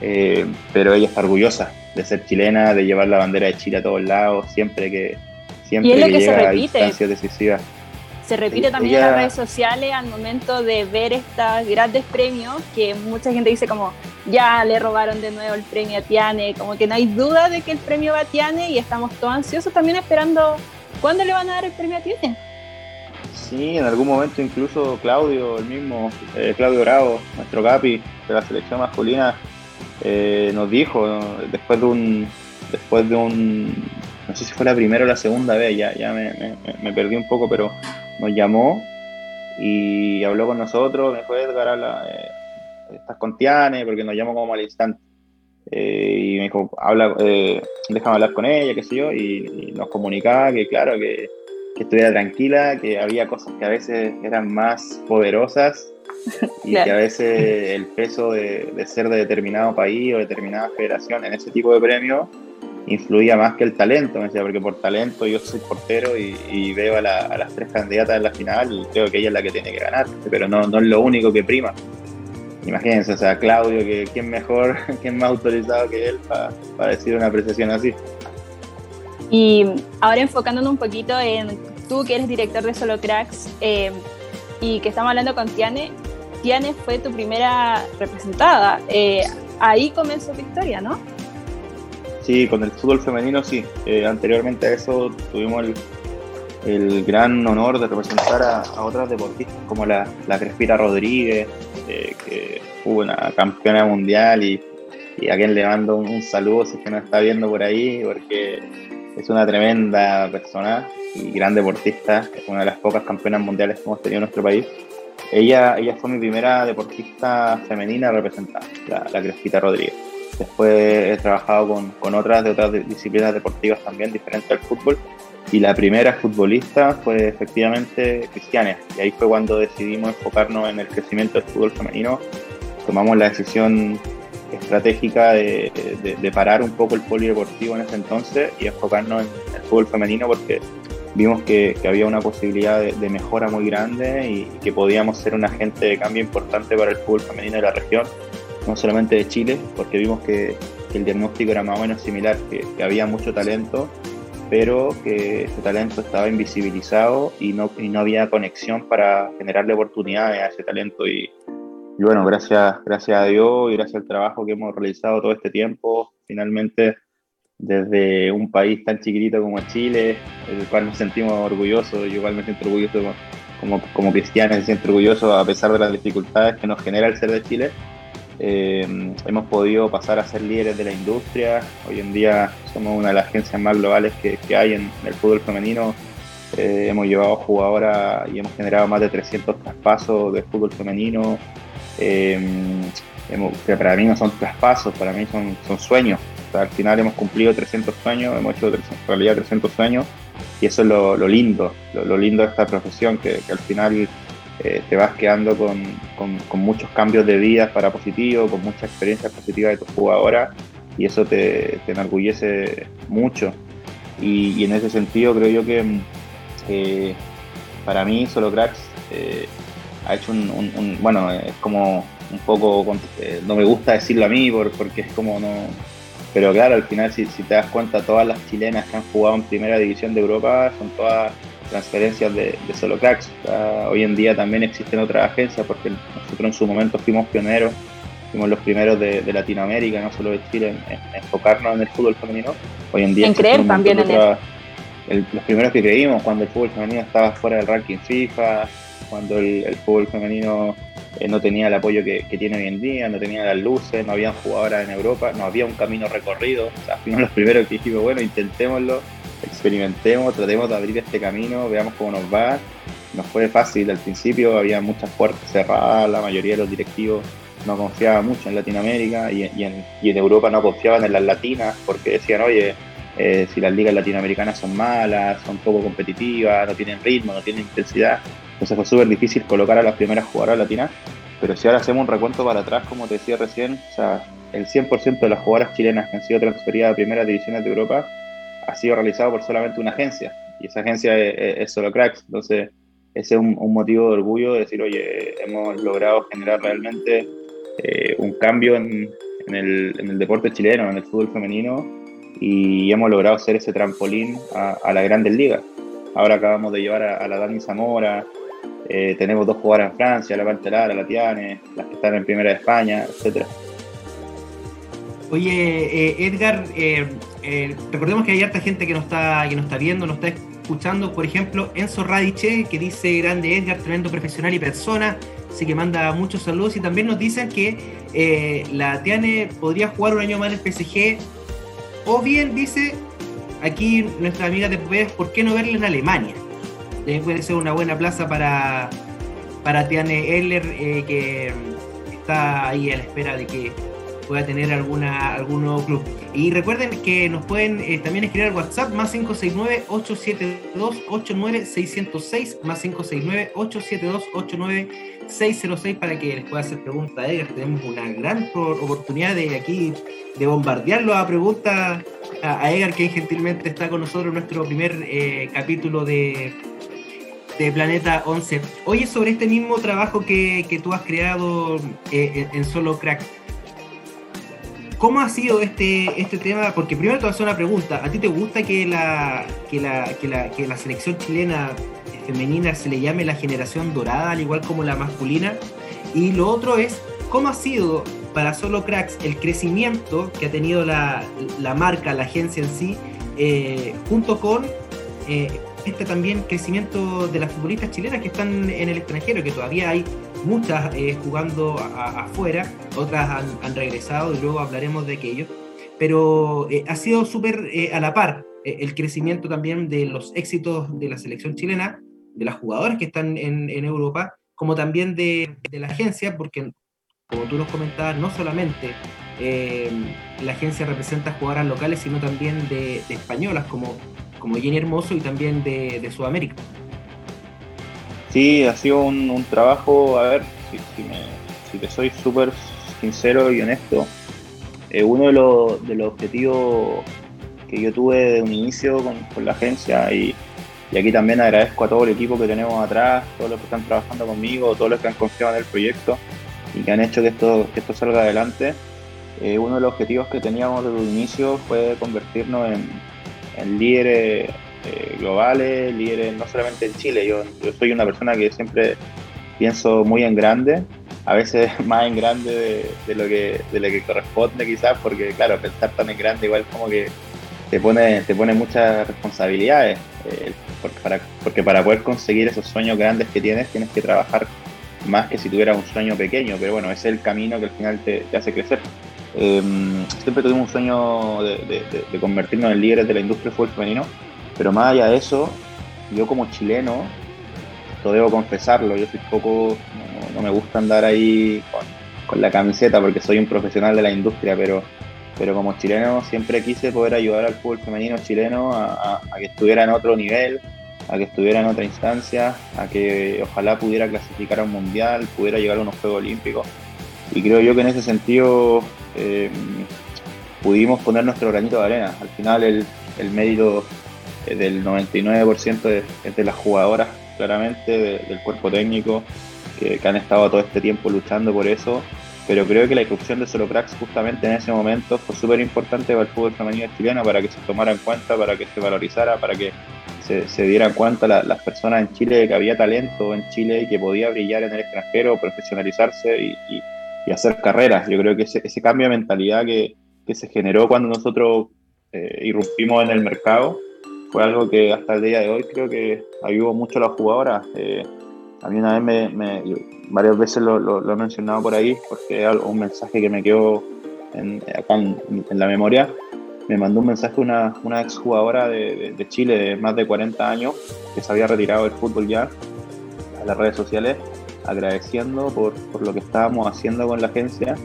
Eh, pero ella está orgullosa de ser chilena, de llevar la bandera de Chile a todos lados, siempre que, siempre que, que llega se a instancias decisivas. Se repite también ella... en las redes sociales al momento de ver estos grandes premios, que mucha gente dice como, ya le robaron de nuevo el premio a Tiane, como que no hay duda de que el premio va a Tiane y estamos todos ansiosos también esperando cuándo le van a dar el premio a Tiane. Sí, en algún momento incluso Claudio, el mismo, eh, Claudio Bravo, nuestro capi de la selección masculina, eh, nos dijo después de un después de un no sé si fue la primera o la segunda vez ya, ya me, perdí un poco pero nos llamó y habló con nosotros me dijo Edgar habla, eh, estás con Tiane porque nos llamó como al instante. Eh, y me dijo habla eh, déjame hablar con ella qué sé yo y, nos comunicaba que claro que estuviera tranquila que había cosas que a veces eran más poderosas y claro. que a veces el peso de, de, ser de determinado país o determinada federación en ese tipo de premios influía más que el talento, me decía, porque por talento yo soy portero y, y veo a, la, a, las tres candidatas en la final y creo que ella es la que tiene que ganar, pero no, no es lo único que prima. Imagínense, o sea, Claudio, que quién mejor, quién más autorizado que él para pa decir una apreciación así. Y ahora enfocándonos un poquito en tú que eres director de Solo Cracks eh, y que estamos hablando con Tiane, Fue tu primera representada. Eh, ahí comenzó tu historia, ¿no? Sí, con el fútbol femenino sí. Eh, anteriormente a eso tuvimos el, el, gran honor de representar a, a otras deportistas como la, la Crespira Rodríguez, eh, que fue una campeona mundial y, y a quien le mando un, un, saludo si es que nos está viendo por ahí, porque es una tremenda persona y gran deportista, es una de las pocas campeonas mundiales que hemos tenido en nuestro país. Ella, ella fue mi primera deportista femenina representada, la, la Crespita Rodríguez. Después he trabajado con, con, otras de otras disciplinas deportivas también, diferentes al fútbol. Y la primera futbolista fue efectivamente Cristiane. Y ahí fue cuando decidimos enfocarnos en el crecimiento del fútbol femenino. Tomamos la decisión estratégica de, de, de parar un poco el polideportivo en ese entonces y enfocarnos en el fútbol femenino porque vimos que, que había una posibilidad de, de, mejora muy grande y, que podíamos ser un agente de cambio importante para el fútbol femenino de la región no solamente de Chile, porque vimos que, que el diagnóstico era más o menos similar, que, que, había mucho talento, pero que ese talento estaba invisibilizado y no, y no había conexión para generarle oportunidades a ese talento. Y, y, bueno, gracias, gracias a Dios y gracias al trabajo que hemos realizado todo este tiempo, finalmente desde un país tan chiquitito como Chile, del cual nos sentimos orgullosos, yo igual me siento orgulloso como, como cristiano, me siento orgulloso a pesar de las dificultades que nos genera el ser de Chile, eh, hemos podido pasar a ser líderes de la industria. Hoy en día somos una de las agencias más globales que, que hay en, el fútbol femenino. Eh, hemos llevado jugadoras y hemos generado más de 300 traspasos de fútbol femenino. Eh, que para mí no son traspasos, para mí son, son sueños. Al final hemos cumplido 300 sueños, hemos hecho en realidad 300 sueños y eso es lo, lindo, lo, lindo de esta profesión, que, al final eh, te vas quedando con, con, muchos cambios de vida para positivo, con mucha experiencia positiva de tu jugadora y eso te, te enorgullece mucho. Y, en ese sentido creo yo que eh, para mí Solo Cracks eh, ha hecho un, un, bueno, es como un poco, no me gusta decirlo a mí por, porque es como no, pero claro, al final si, si, te das cuenta todas las chilenas que han jugado en primera división de Europa son todas transferencias de, de solo cracks. O sea, hoy en día también existen otras agencias porque nosotros en su momento fuimos pioneros, fuimos los primeros de, de Latinoamérica, no solo de Chile, en, en, enfocarnos en el fútbol femenino. Hoy en día en creer también en él. los primeros que creímos cuando el fútbol femenino estaba fuera del ranking FIFA, cuando el, fútbol femenino eh, no tenía el apoyo que, tiene hoy en día, no tenía las luces, no había jugadoras en Europa, no había un camino recorrido. O sea, fuimos los primeros que dijimos, bueno, intentémoslo, experimentemos, tratemos de abrir este camino, veamos cómo nos va. No fue fácil al principio, había muchas puertas cerradas, la mayoría de los directivos no confiaban mucho en Latinoamérica y, en, y en Europa no confiaban en las latinas porque decían, oye, eh, si las ligas latinoamericanas son malas, son poco competitivas, no tienen ritmo, no tienen intensidad. Entonces fue súper difícil colocar a las primeras jugadoras latinas. Pero si ahora hacemos un recuento para atrás, como te decía recién, o sea, el 100% de las jugadoras chilenas que han sido transferidas a primeras divisiones de Europa ha sido realizado por solamente una agencia. Y esa agencia es, solo Cracks. Entonces, ese es un, motivo de orgullo de decir, oye, hemos logrado generar realmente eh, un cambio en, el, deporte chileno, en el fútbol femenino, y hemos logrado hacer ese trampolín a, a la Grandes Ligas. Ahora acabamos de llevar a, la Dani Zamora, eh, tenemos dos jugadoras en Francia, la Pantelara, la Tiane, las que están en Primera de España, etcétera. Oye, eh, Edgar, eh, recordemos que hay harta gente que nos está, que nos está viendo, nos está escuchando, por ejemplo, Enzo Radiche, que dice grande Edgar, tremendo profesional y persona, así que manda muchos saludos y también nos dicen que la Tiane podría jugar un año más en el PSG o bien dice aquí nuestra amiga de Pérez, ¿por qué no verla en Alemania? Puede ser una buena plaza para, para Tiane Eller, eh, que está ahí a la espera de que pueda tener alguna, algún nuevo club. Y recuerden que nos pueden eh, también escribir al WhatsApp más 569-872-89606 más 569-872-89606 para que les pueda hacer preguntas a ellos. Tenemos una gran oportunidad de aquí de bombardearlo a preguntas a, Edgar, que gentilmente está con nosotros en nuestro primer eh, capítulo de, de Planeta 11. Oye, sobre este mismo trabajo que, que tú has creado eh, en Solo Crack, ¿cómo ha sido este, este tema? Porque primero te voy a hacer una pregunta. ¿A ti te gusta que la, que la, que la, que la selección chilena femenina se le llame la generación dorada, al igual como la masculina? Y lo otro es, ¿cómo ha sido para Solo Cracks el crecimiento que ha tenido la, marca, la agencia en sí, eh, junto con eh, este también crecimiento de las futbolistas chilenas que están en el extranjero, que todavía hay muchas eh, jugando afuera, otras han, regresado y luego hablaremos de aquello, pero ha sido súper a la par el crecimiento también de los éxitos de la selección chilena, de las jugadoras que están en, Europa, como también de, de la agencia, porque como tú nos comentabas, no solamente eh, la agencia representa jugadoras locales, sino también de, españolas como, como Jenny Hermoso y también de, Sudamérica. Sí, ha sido un, trabajo, a ver, si, te soy súper sincero y honesto, eh, uno de los, de los objetivos que yo tuve de un inicio con, la agencia y, y, aquí también agradezco a todo el equipo que tenemos atrás, todos los que están trabajando conmigo, todos los que han confiado en el proyecto y que han hecho que esto, que esto salga adelante. Eh, uno de los objetivos que teníamos desde el inicio fue convertirnos en, líderes eh, globales, líderes no solamente en Chile. Yo, yo soy una persona que siempre pienso muy en grande, a veces más en grande de, lo, que, de lo que corresponde quizás, porque claro, pensar tan en grande igual como que te pone, te pone muchas responsabilidades, eh, porque, para, porque para poder conseguir esos sueños grandes que tienes tienes que trabajar más que si tuvieras un sueño pequeño, pero bueno, ese es el camino que al final te, hace crecer. Em, siempre tuvimos un sueño de, convertirnos en líderes de la industria del fútbol femenino, pero más allá de eso, yo como chileno, lo debo confesarlo, yo soy poco, no, me gusta andar ahí con, la camiseta porque soy un profesional de la industria, pero, pero como chileno siempre quise poder ayudar al fútbol femenino chileno a que estuviera en otro nivel, a que estuviera en otra instancia, a que ojalá pudiera clasificar a un mundial, pudiera llegar a unos Juegos Olímpicos. Y creo yo que en ese sentido eh, pudimos poner nuestro granito de arena. Al final el, el mérito eh, del 99% es de las jugadoras, claramente, del cuerpo técnico, que, han estado todo este tiempo luchando por eso. Pero creo que la irrupción de Solo justamente en ese momento fue súper importante para el fútbol femenino chileno, para que se tomara en cuenta, para que se valorizara, para que se, dieran cuenta las personas en Chile de que había talento en Chile y que podía brillar en el extranjero, profesionalizarse y, hacer carreras. Yo creo que ese, cambio de mentalidad que, se generó cuando nosotros eh, irrumpimos en el mercado fue algo que hasta el día de hoy creo que ayudó mucho a las jugadoras. Eh, a mí una vez me, varias veces lo, he mencionado por ahí, porque es un mensaje que me quedó acá en la memoria. Me mandó un mensaje una, una exjugadora de, de, Chile de más de 40 años, que se había retirado del fútbol ya, a las redes sociales, agradeciendo por, por lo que estábamos haciendo con la agencia,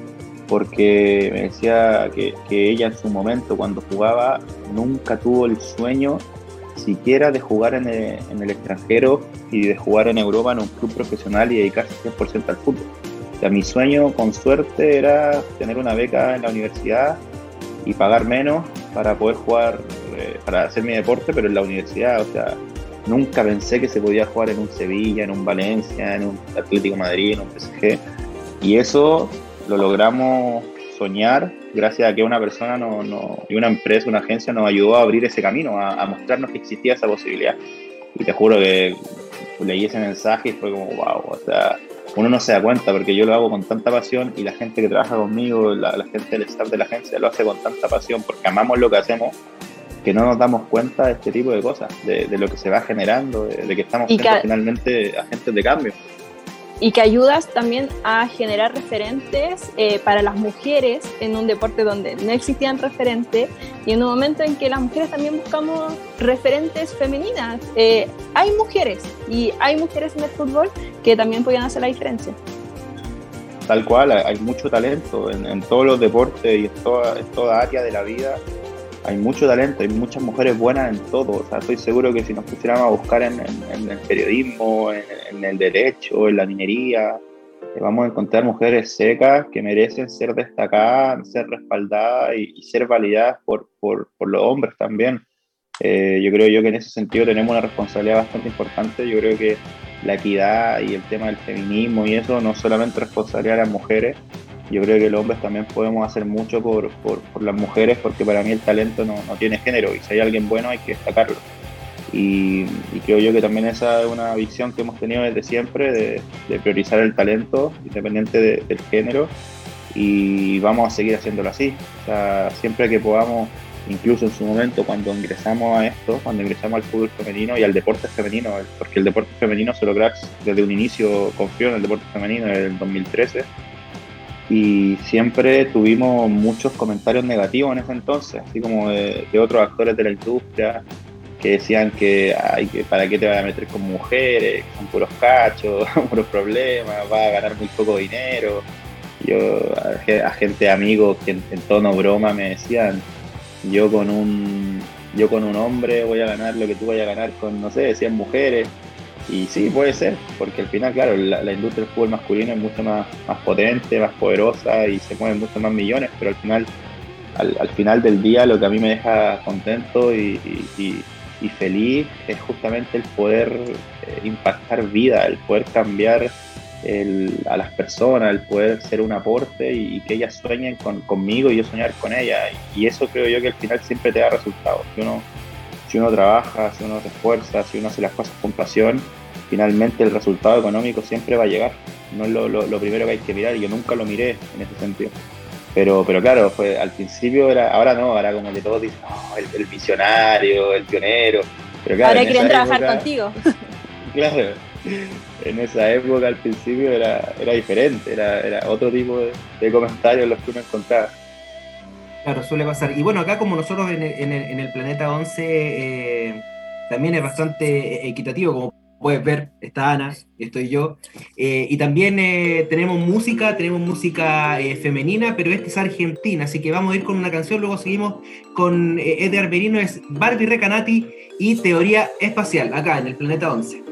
porque me decía que, que ella en su momento, cuando jugaba, nunca tuvo el sueño siquiera de jugar en el, en el extranjero y de jugar en Europa en un club profesional y dedicarse 100% al fútbol. O sea, mi sueño con suerte era tener una beca en la universidad y pagar menos para poder jugar, eh, para hacer mi deporte, pero en la universidad, o sea, nunca pensé que se podía jugar en un Sevilla, en un Valencia, en un Atlético Madrid, en un PSG. Y eso lo logramos soñar gracias a que una persona no, no- y una empresa, una agencia nos ayudó a abrir ese camino, a, a mostrarnos que existía esa posibilidad. Y te juro que leí ese mensaje y fue como, wow, o sea, uno no se da cuenta porque yo lo hago con tanta pasión y la gente que trabaja conmigo, la, la gente del staff de la agencia lo hace con tanta pasión porque amamos lo que hacemos que no nos damos cuenta de este tipo de cosas, de, de lo que se va generando, de, de que estamos Y siendo finalmente agentes de cambio. Y que ayudas también a generar referentes eh, para las mujeres en un deporte donde no existían referentes y en un momento en que las mujeres también buscamos referentes femeninas. Eh, hay mujeres y hay mujeres en el fútbol que también pueden hacer la diferencia. Tal cual, hay mucho talento en, en todos los deportes y en toda, en toda área de la vida. Hay mucho talento, hay muchas mujeres buenas en todo. O sea, estoy seguro que si nos pusiéramos a buscar en, en- en el periodismo, en, en el derecho, en la minería, eh, vamos a encontrar mujeres secas que merecen ser destacadas, ser respaldadas y, y ser validadas por, por, por los hombres también. Eh, yo creo yo que en ese sentido tenemos una responsabilidad bastante importante. Yo creo que la equidad y el tema del feminismo y eso no solamente responsabilidad de las mujeres, yo creo que los hombres también podemos hacer mucho por, por, las mujeres porque para mí el talento no, no tiene género y si hay alguien bueno hay que destacarlo. Y, creo yo que también esa es una visión que hemos tenido desde siempre de, priorizar el talento independiente de- del género y vamos a seguir haciéndolo así. Siempre que podamos, incluso en su momento cuando ingresamos a esto, cuando ingresamos al fútbol femenino y al deporte femenino, porque el deporte femenino solo cracks desde un inicio confió en el deporte femenino en el 2013 y siempre tuvimos muchos comentarios negativos en ese entonces, así como de, otros actores de la industria que decían que, para qué te vas a meter con mujeres, son puros cachos, puros problemas, vas a ganar muy poco dinero. Yo, a gente amigos que en, en tono broma me decían, yo con un yo con un hombre voy a ganar lo que tú vayas a ganar con, no sé, 100 mujeres. Y sí, puede ser, porque al final, claro, la, industria del fútbol masculino es mucho más, más potente, más poderosa y se mueven mucho más millones, pero al final, al, al final del día lo que a mí me deja contento y, feliz es justamente el poder eh, impactar vida, el poder cambiar el- a las personas, el poder ser un aporte y, y que ellas sueñen con- conmigo y yo soñar con ellas. Y eso creo yo que al final siempre te da resultados. Si uno, si uno trabaja, si uno se esfuerza, si uno hace las cosas con pasión, finalmente el resultado económico siempre va a llegar. No es lo, lo- lo primero que hay que mirar, y yo nunca lo miré en ese sentido. Pero, pero claro, fue, al principio era, ahora no, ahora como que todos dicen, "No, el, el visionario, el pionero. Pero claro, Ahora en quieren trabajar época- contigo. Claro, en esa época al principio era, era diferente, era, era otro tipo de, de comentarios los que uno encontraba. Claro, suele pasar. Y bueno, acá como nosotros en el, en el- en el Planeta 11 eh, también es bastante equitativo, como puedes ver, está Ana, estoy yo. Eh, y también eh, tenemos música, tenemos música eh, femenina, pero esta es argentina, así que vamos a ir con una canción, luego seguimos con eh, Edgar Merino, es Barbie Recanati y Teoría Espacial, acá en el Planeta 11.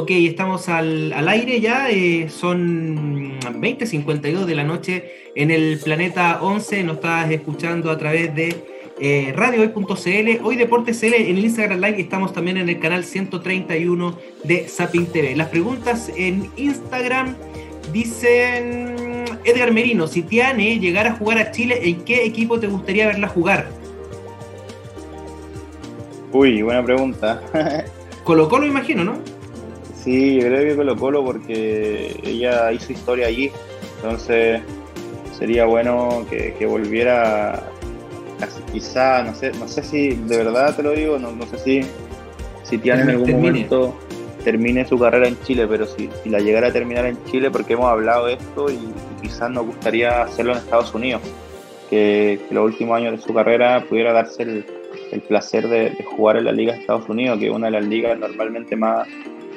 Ok, estamos al, al aire ya, eh, son 20.52 de la noche en el planeta 11, nos estás escuchando a través de eh, radiohoy.cl, hoy Deportes CL en el Instagram Live estamos también en el canal 131 de Sapin TV. Las preguntas en Instagram dicen Edgar Merino, si Tiane llegara a jugar a Chile, ¿en qué equipo te gustaría verla jugar? Uy, buena pregunta. Colo Colo imagino, ¿no? Sí, yo creo que Colo Colo porque ella hizo historia allí, entonces sería bueno que, que volviera quizá, no sé, no sé si de verdad te lo digo, no, no sé si, si Tiana en algún Termine. momento termine su carrera en Chile, pero si, si la llegara a terminar en Chile, porque hemos hablado de esto y, y quizás nos gustaría hacerlo en Estados Unidos, que, que los últimos años de su carrera pudiera darse el, el placer de, de jugar en la Liga de Estados Unidos, que es una de las ligas normalmente más,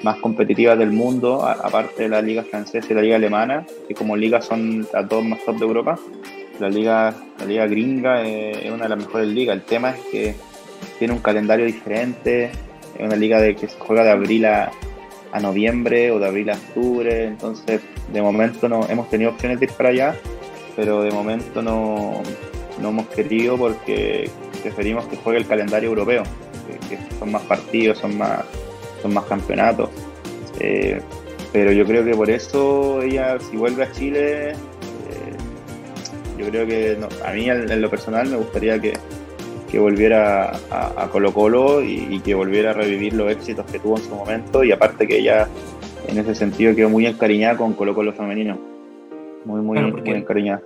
más competitivas del mundo, aparte de la Liga francesa y la Liga alemana, que como ligas son las dos más top de Europa. La liga, la liga gringa eh, es una de las mejores ligas. El tema es que tiene un calendario diferente, es una liga de que juega de abril a, a noviembre o de abril a octubre, entonces de momento no hemos tenido opciones de ir para allá, pero de momento no, no hemos querido porque preferimos que juegue el calendario europeo, que son más partidos, son más, son más campeonatos. Eh, pero yo creo que por eso ella, si vuelve a Chile, eh, yo creo que no, a mí en, lo personal me gustaría que, que volviera a, a Colo Colo y, y que volviera a revivir los éxitos que tuvo en su momento y aparte que ella en ese sentido quedó muy encariñada con Colo Colo femenino. Muy, muy, Claro, muy encariñada.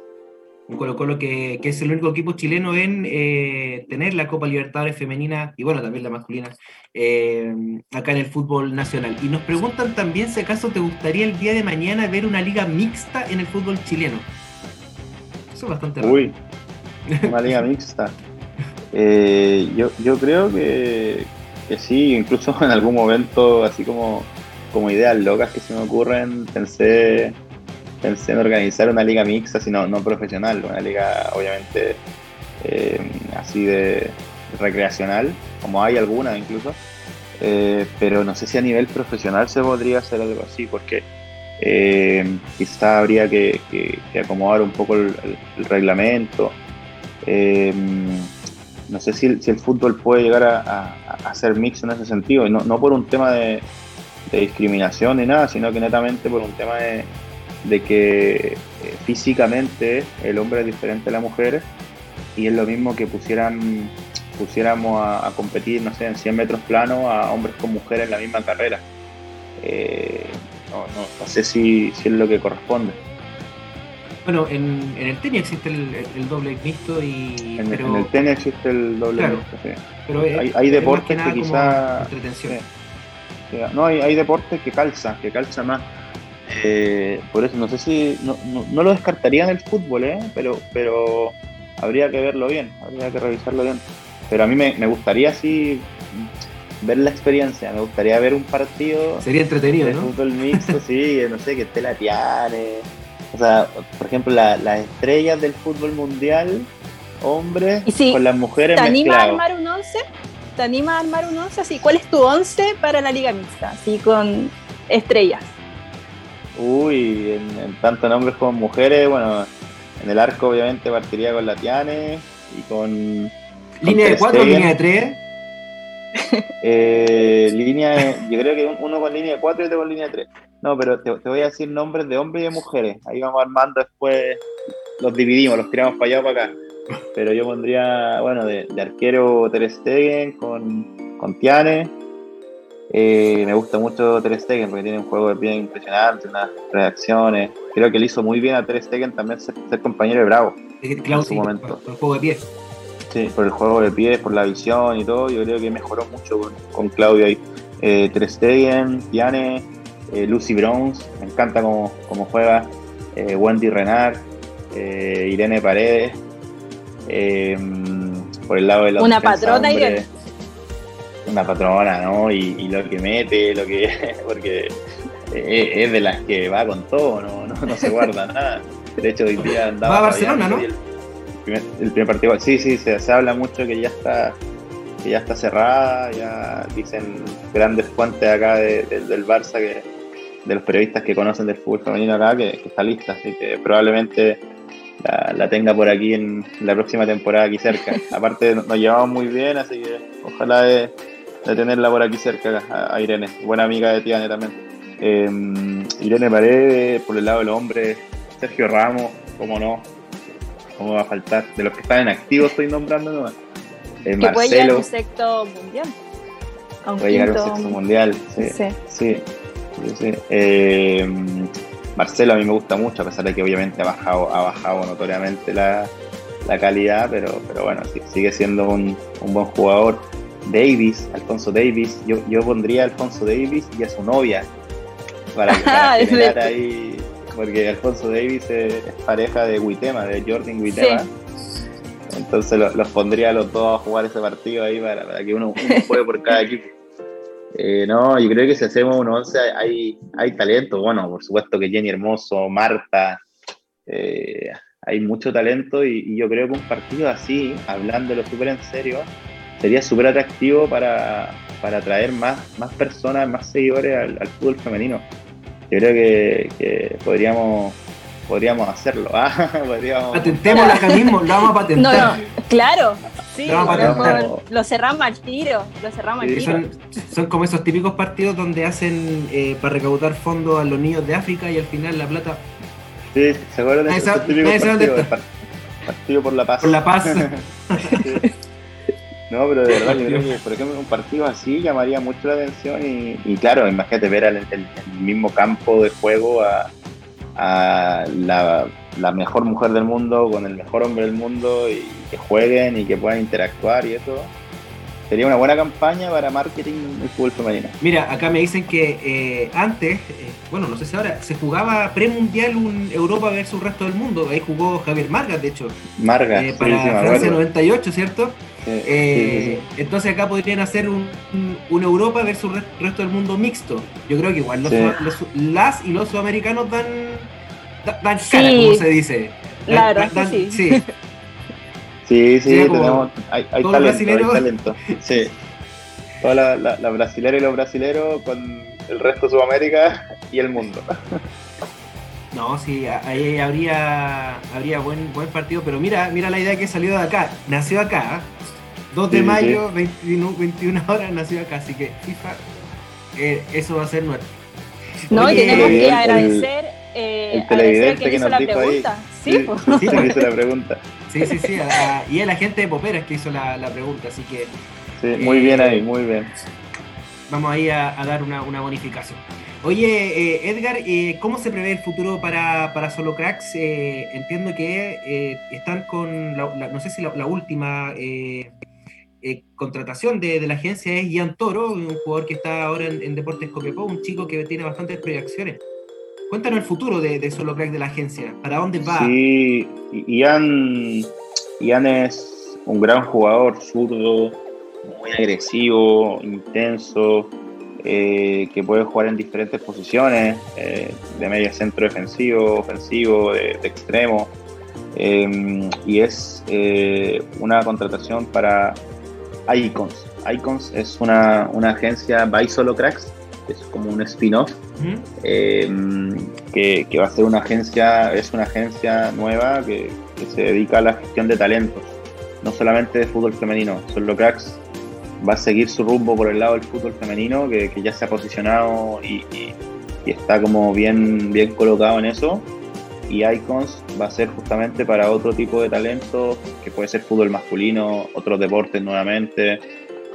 Un Colo Colo que, que es el único equipo chileno en eh, tener la Copa Libertadores femenina y bueno, también la masculina eh, acá en el fútbol nacional. Y nos preguntan también si acaso te gustaría el día de mañana ver una liga mixta en el fútbol chileno. Eso es bastante raro. Uy, una liga mixta. Eh, yo, yo creo que, que sí, incluso en algún momento, así como, como ideas locas que se me ocurren, pensé, pensé en organizar una liga mixta, sino no profesional, una liga obviamente eh, así de recreacional, como hay algunas incluso, eh, pero no sé si a nivel profesional se podría hacer algo así, porque eh, quizá habría que, acomodar un poco el, reglamento. Eh, no sé si, el- fútbol puede llegar a, a- ser mix en ese sentido, no, no por un tema de, de discriminación ni nada, sino que netamente por un tema de, de que eh, físicamente el hombre es diferente a la mujer y es lo mismo que pusieran pusiéramos a, a competir, no sé, en 100 metros plano a hombres con mujeres en la misma carrera. Eh, no, no- no sé si, si es lo que corresponde. Bueno, en, en el tenis existe el, el doble mixto y En, pero, en el tenis existe el doble Claro. mixto, sí. pero es- hay- hay es deportes que como quizá- entretención. Sí. Sí, No, hay, hay deportes que calzan, que calzan más. Eh, por eso, no sé si. No, no, no lo descartaría en el fútbol, ¿eh? pero, pero habría que verlo bien, habría que revisarlo bien. Pero a mí me, me gustaría así ver la experiencia, me gustaría ver un partido Sería entretenido, de ¿no? fútbol mixto, sí, no sé, que esté la Tiare. O sea, por ejemplo, la- las estrellas del fútbol mundial, hombres, Y sí, con las mujeres ¿Te animas a armar un 11? ¿Te animas a armar un 11? Así, ¿cuál es tu 11 para la liga mixta? Así con estrellas. Uy, en, en tanto en hombres como en mujeres, bueno, en el arco obviamente partiría con la Tiane y con Línea de Ter 4, Stegen. línea de 3. eh, línea, de- yo creo que un- uno con línea de 4 y otro con línea de 3. No, pero te, te voy a decir nombres de hombres y de mujeres. Ahí vamos armando después, los dividimos, los tiramos para allá o para acá. Pero yo pondría, bueno, de, de arquero Ter Stegen con, con Tiane. Eh, me gusta mucho Ter Stegen porque tiene un juego de pie impresionante, unas reacciones. Creo que le hizo muy bien a Ter Stegen también ser, ser compañero de Bravo. Claro, su sí, momento. con- con juego de pie. Sí, por el juego de pies, por la visión y todo, yo creo que mejoró mucho con, con Claudio ahí. Eh, Ter Stegen, Tiane, eh, Lucy Browns, me encanta cómo, cómo juega, eh, Wendy Renard, eh, Irene Paredes, eh, por el lado de la Una patrona, hombre, Irene. Una patrona, ¿no? Y, y lo que mete, lo que porque eh, es de las que va con todo, no, no, no se guarda nada. De hecho, hoy día andaba Va a Barcelona, ¿no? El primer, el primer partido, sí, sí, se, se habla mucho que ya está que ya está cerrada, ya dicen grandes fuentes acá de- de- del Barça, que, de los periodistas que conocen del fútbol femenino acá, que, que está lista, así que probablemente la, la tenga por aquí en la próxima temporada aquí cerca. Aparte nos llevamos muy bien, así que ojalá de, de tenerla por aquí cerca a, a Irene, buena amiga de Tiane también. Eh, Irene Paredes, por el lado del hombre, Sergio Ramos, cómo no, cómo va a faltar, de los que están en activo estoy nombrando nomás. Eh, Que puede llegar a un sexto mundial. A un puede llegar a un sexto mundial, sí. Sí. Sí, sí, sí. Eh, Marcelo a mí me gusta mucho, a pesar de que obviamente ha bajado, ha bajado notoriamente la, la calidad, pero, pero bueno, sí, sigue siendo un, un buen jugador. Davis, Alfonso Davis, yo, yo pondría a Alfonso Davis y a su novia para, para Es generar ahí, porque Alfonso Davis es, es pareja de Huitema, de Jordan Huitema. Entonces lo- los pondría a los dos a jugar ese partido ahí para, para que uno, uno juegue por cada equipo. Eh, no, yo creo que si hacemos un 11 hay, hay talento. Bueno, por supuesto que Jenny Hermoso, Marta, eh, hay mucho talento y, y yo creo que un partido así, hablándolo súper en serio, sería súper atractivo para, para atraer más, más personas, más seguidores al, al fútbol femenino. Yo creo que, que podríamos, podríamos hacerlo. ah, podríamos- Patentémoslo acá mismo, lo vamos a patentar. no, claro. Sí, Lo vamos a pero patentar. por- lo cerramos al tiro. Lo cerramos al tiro. son, son como esos típicos partidos donde hacen eh, para recaudar fondos a los niños de África y al final la plata Sí, ¿se acuerdan de esos típicos partidos? Partido por la paz. por la paz. Sí. No, pero de verdad, yo creo que, por ejemplo, un partido así llamaría mucho la atención y, y claro, imagínate ver al el, el mismo campo de juego a, a la, la mejor mujer del mundo con el mejor hombre del mundo y que jueguen y que puedan interactuar y eso. Sería una buena campaña para marketing del fútbol femenino. Mira, acá me dicen que eh, antes, eh, bueno, no sé si ahora, se jugaba premundial un Europa versus el resto del mundo. Ahí jugó Javier Margas, de hecho, Marga, eh, sí, para sí, me Francia acuerdo. 98, ¿cierto? Sí, sí, Eh, sí, Entonces acá podrían hacer un, un- Europa versus el resto del mundo mixto. Yo creo que igual los, Sí. los- las y los sudamericanos dan, da- dan Sí. cara, como se dice. La Dan- sí. sí. Sí, tenemos, hay, hay todos talento, hay talento. Sí. Toda la, la, la brasilera y los brasileros con el resto de Sudamérica y el mundo. No, sí, ahí habría, habría buen, buen partido, pero mira, mira la idea que salió de acá. Nació acá, 2 de Sí, sí, mayo, 21, 21 horas, nació acá, así que FIFA, eh, eso va a ser nuestro. No, y tenemos que el- agradecer, eh, el a televidente quien que hizo nos la dijo pregunta. Sí, Sí, pues. sí, hizo la pregunta. Sí, sí, sí, a- a- y es la gente de Poperas que hizo la, la pregunta, así que Sí, muy bien ahí, muy bien. vamos ahí a, a dar una, una bonificación. Oye, eh, Edgar, eh, ¿cómo se prevé el futuro para, para Solo Cracks? Eh, entiendo que eh, están con, la, la- no sé si la, la última eh, contratación de, la agencia es Ian Toro, un jugador que está ahora en, Deportes Copiapó, un chico que tiene bastantes proyecciones. Cuéntanos el futuro de, de Solo Cracks de la agencia, ¿para dónde va? Sí, Ian, Ian es un gran jugador, zurdo, muy agresivo, intenso, eh, que puede jugar en diferentes posiciones, eh, de medio centro defensivo, ofensivo, de, extremo. eh, y es una contratación para Icons. Icons es una, una agencia by Solo Cracks, es como un spin-off ¿Mm? eh, que, que va a ser una agencia, es una agencia nueva que, que se dedica a la gestión de talentos, no solamente de fútbol femenino. Solo Cracks va a seguir su rumbo por el lado del fútbol femenino, que, que ya se ha posicionado y, y- y está como bien, bien colocado en eso. Y Icons va a ser justamente para otro tipo de talentos, que puede ser fútbol masculino, otros deportes nuevamente.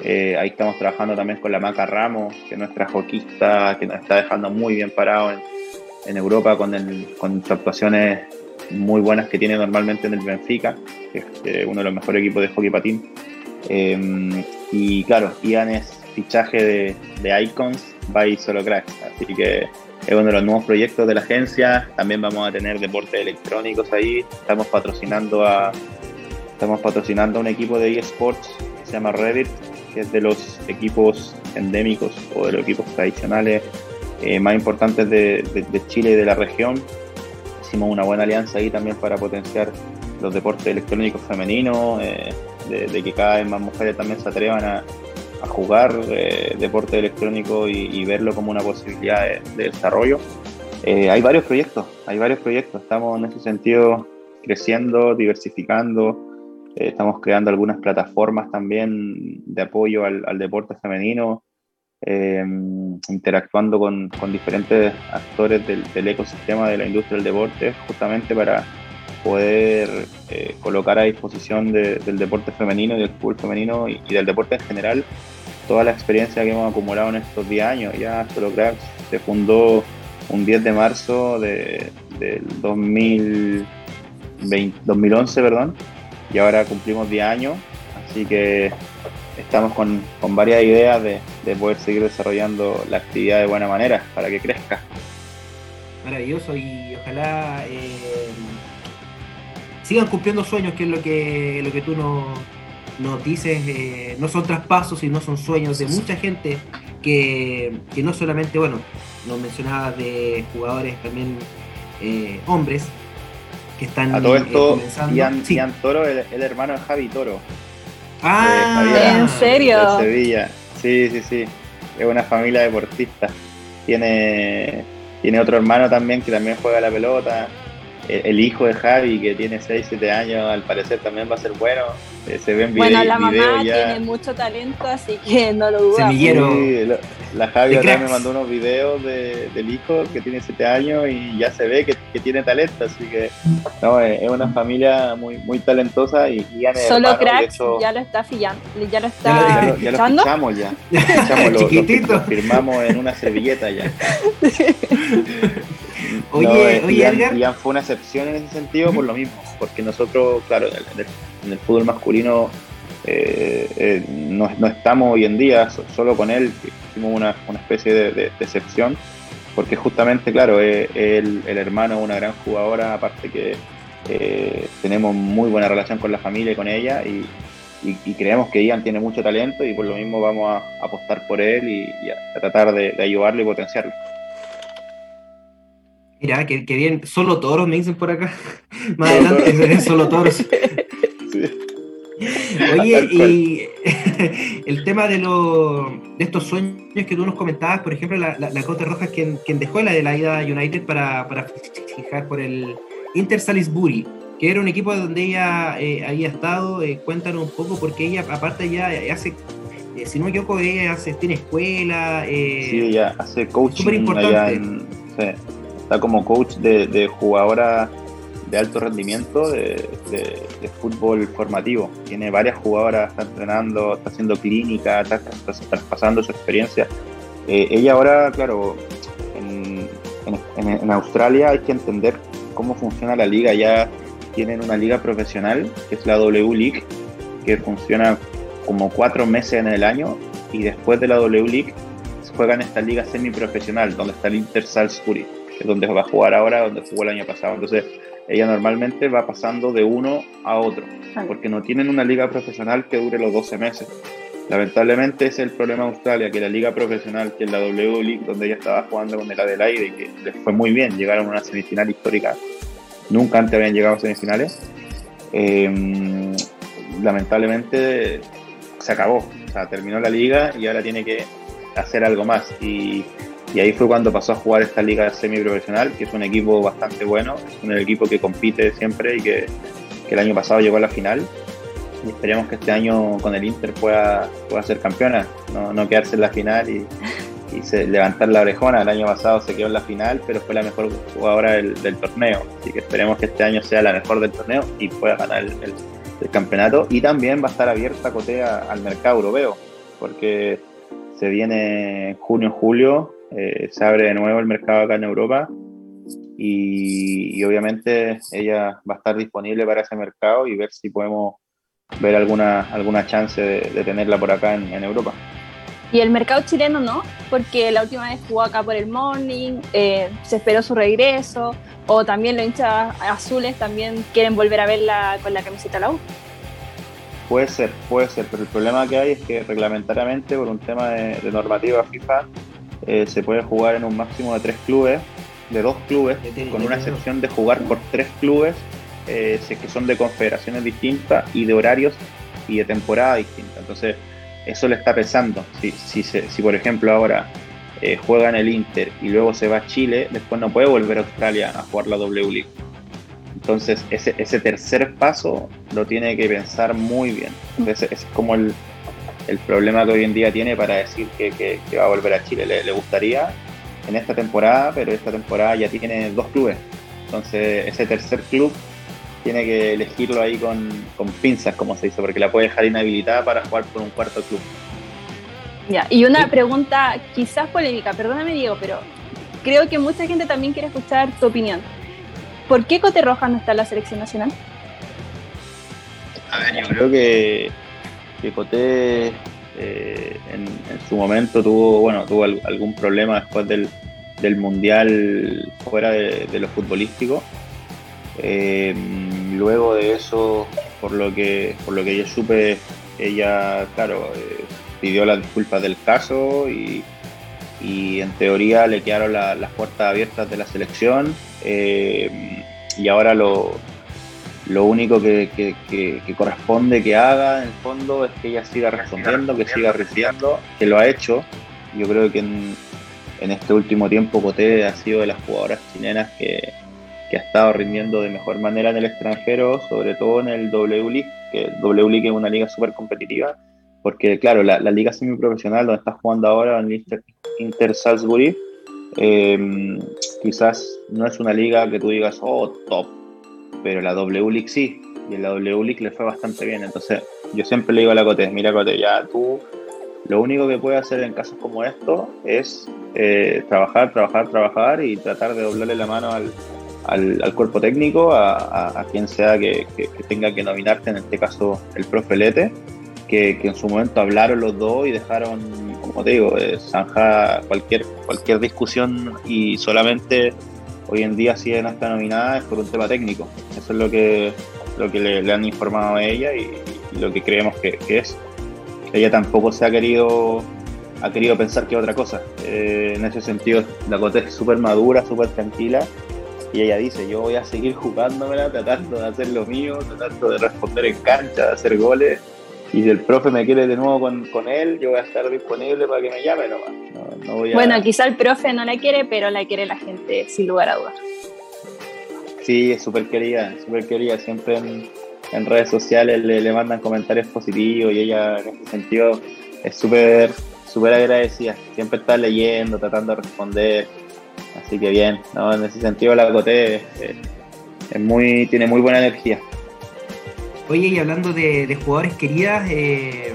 Eh, ahí estamos trabajando también con la Maca Ramos, que es nuestra hockeyista, que nos está dejando muy bien parado en, en Europa con, el, con actuaciones muy buenas que tiene normalmente en el Benfica, que es eh, uno de los mejores equipos de hockey patín. Eh, y claro, Ian es fichaje de, de Icons by Solo Cracks, así que es uno de los nuevos proyectos de la agencia. También vamos a tener deportes electrónicos ahí. Estamos patrocinando a estamos patrocinando un equipo de eSports que se llama Reddit, que es de los equipos endémicos o de los equipos tradicionales eh, más importantes de, Chile y de la región. Hicimos una buena alianza ahí también para potenciar los deportes electrónicos femeninos. eh, de que cada vez más mujeres también se atrevan a, a jugar eh, deporte electrónico y, y, verlo como una posibilidad de, de desarrollo. Eh, hay varios proyectos, hay varios proyectos. Estamos en ese sentido creciendo, diversificando. Eh, estamos creando algunas plataformas también de apoyo al, al deporte femenino, eh, interactuando con, con, diferentes actores del, del, ecosistema de la industria del deporte, justamente para poder eh, colocar a disposición de, del deporte femenino y del fútbol femenino y, del deporte en general toda la experiencia que hemos acumulado en estos 10 años. Ya Solo Cracks se fundó un 10 de marzo de, del 2020, 2011, perdón, y ahora cumplimos 10 años, así que estamos con, con varias ideas de, de, poder seguir desarrollando la actividad de buena manera para que crezca. Maravilloso y ojalá eh, sigan cumpliendo sueños, que es lo que, lo que tú nos, nos dices, eh, no son traspasos, sino son sueños de mucha gente que, que no solamente, bueno, nos mencionabas de jugadores también eh, hombres que están a todo esto eh, Ian, sí. Ian, Toro el, el, hermano de Javi Toro. Ah Javier, en serio de Sevilla. Sí sí sí. Es una familia deportista. Tiene tiene otro hermano también que también juega la pelota el, hijo de Javi que tiene 6 7 años al parecer también va a ser bueno. Eh, se ven videos bueno la mamá ya. tiene mucho talento así que no lo dudo. Semillero. Sí, la, la Javi otra me mandó unos videos de, del hijo que tiene 7 años y ya se ve que, que, tiene talento, así que no, es una familia muy muy talentosa y, y ya Solo cracks hecho, ya lo está fillando, ya lo está ya lo, ya lo fichamos ya, fichamos, lo, lo, lo, firmamos en una servilleta ya. oye, no, eh, oye Ian, Edgar. Ian fue una excepción en ese sentido por lo mismo, porque nosotros, claro, en el, en el fútbol masculino eh, eh, no, no, estamos hoy en día solo con él, hicimos una, una especie de, de, de, excepción, porque justamente, claro, eh, el, el, hermano es una gran jugadora, aparte que tenemos muy buena relación con la familia y con ella, y, y, y, creemos que Ian tiene mucho talento y por lo mismo vamos a, apostar por él y, y a, tratar de, de, ayudarlo y potenciarlo. Mira, que, que, bien, solo toros me dicen por acá. Más adelante, solo toros. sí. Oye, y el tema de, lo, de estos sueños que tú nos comentabas, por ejemplo, la, la, la Cote Rojas, quien, quien, dejó la de la ida United para, para fijar por el Inter Salisbury, que era un equipo donde ella eh, había estado. Eh, cuéntanos un poco, porque ella, aparte, ya hace, eh, si no me equivoco, ella hace, tiene escuela. Eh, sí, ella hace coaching. Súper importante. En, sí, está como coach de, de jugadora de alto rendimiento de, de, de, fútbol formativo. Tiene varias jugadoras, está entrenando, está haciendo clínica, está, traspasando su experiencia. Eh, ella ahora, claro, en, en, en, Australia hay que entender cómo funciona la liga. Ya tienen una liga profesional, que es la W League, que funciona como cuatro meses en el año y después de la W League juegan esta liga semiprofesional, donde está el Inter Salisbury, donde va a jugar ahora, donde jugó el año pasado. Entonces, ella normalmente va pasando de uno a otro, porque no tienen una liga profesional que dure los 12 meses. Lamentablemente ese es el problema de Australia, que la liga profesional, que es la W League, donde ella estaba jugando con el Adelaide y que les fue muy bien, llegaron a una semifinal histórica, nunca antes habían llegado a semifinales, eh, lamentablemente se acabó, o sea, terminó la liga y ahora tiene que hacer algo más. Y y ahí fue cuando pasó a jugar esta liga semiprofesional, que es un equipo bastante bueno, es un equipo que compite siempre y que, el año pasado llegó a la final. Y esperemos que este año con el Inter pueda, pueda ser campeona, no, no quedarse en la final y, levantar la orejona. El año pasado se quedó en la final, pero fue la mejor jugadora del, torneo. Así que esperemos que este año sea la mejor del torneo y pueda ganar el campeonato. Y también va a estar abierta Cotea al mercado europeo, porque se viene junio, julio, eh, se abre de nuevo el mercado acá en Europa y, y, obviamente ella va a estar disponible para ese mercado y ver si podemos ver alguna, alguna chance de, de tenerla por acá en, en, Europa. Y el mercado chileno no, porque la última vez jugó acá por el Morning, eh, se esperó su regreso, o también los hinchas azules también quieren volver a verla con la camiseta la U. Puede ser, puede ser, pero el problema que hay es que reglamentariamente, por un tema de, de normativa FIFA, eh, se puede jugar en un máximo de tres clubes, de dos clubes, con una excepción de jugar por tres clubes, eh, que son de confederaciones distintas y de horarios y de temporada distinta. Entonces, eso le está pesando. Si, si, si por ejemplo, ahora eh, juega en el Inter y luego se va a Chile, después no puede volver a Australia a jugar la W League. Entonces, ese, ese tercer paso lo tiene que pensar muy bien. Ese, es como el, el, problema que hoy en día tiene para decir que, que, va a volver a Chile. Le, le, gustaría en esta temporada, pero esta temporada ya tiene dos clubes. Entonces, ese tercer club tiene que elegirlo ahí con, con pinzas, como se dice, porque la puede dejar inhabilitada para jugar por un cuarto club. Ya, y una pregunta quizás polémica, perdóname Diego, pero creo que mucha gente también quiere escuchar tu opinión. ¿Por qué Cote Rojas no está en la selección nacional? A ver, yo creo que, Cote eh, en, en, su momento tuvo, bueno, tuvo algún problema después del, del Mundial fuera de, de lo futbolístico. Eh, luego de eso, por lo que por lo que yo supe, ella, claro, eh, pidió las disculpas del caso y, y en teoría le quedaron la, las puertas abiertas de la selección y ahora lo, lo único que, corresponde que haga en el fondo es que ella siga respondiendo, que siga recibiendo, que lo ha hecho. Yo creo que en, en este último tiempo Coté ha sido de las jugadoras chilenas que, ha estado rindiendo de mejor manera en el extranjero, sobre todo en el W League, que W League es una liga súper competitiva, porque claro, la, la liga semiprofesional donde está jugando ahora en Inter, Inter Salisbury, eh, quizás no es una liga que tú digas, oh, top, pero la W League sí, y en la W League le fue bastante bien, entonces yo siempre le digo a la Cote, mira Cote, ya tú lo único que puedes hacer en casos como estos es eh, trabajar, trabajar, trabajar y tratar de doblarle la mano al, al, al cuerpo técnico, a, a, a quien sea que, que, que, tenga que nominarte, en este caso el profe Lete, que, que, en su momento hablaron los dos y dejaron, como te digo, eh, zanja cualquier, cualquier discusión y solamente hoy en día si no está nominada es por un tema técnico. Eso es lo que, lo que le, han informado a ella y, lo que creemos que, que, es. Ella tampoco se ha querido ha querido pensar que otra cosa. Eh, en ese sentido, la Cote es súper madura, súper tranquila y ella dice, yo voy a seguir jugándomela, tratando de hacer lo mío, tratando de responder en cancha, de hacer goles. Y si el profe me quiere de nuevo con, con él, yo voy a estar disponible para que me llame nomás. No, no voy a... Bueno, quizá el profe no la quiere, pero la quiere la gente, sin lugar a dudas. Sí, es súper querida, súper querida. Siempre en, en redes sociales le, le, mandan comentarios positivos y ella en ese sentido es súper súper agradecida. Siempre está leyendo, tratando de responder Así que bien, ¿no? en ese sentido la Coté es, es, muy, tiene muy buena energía. Oye, y hablando de, jugadores queridas, eh,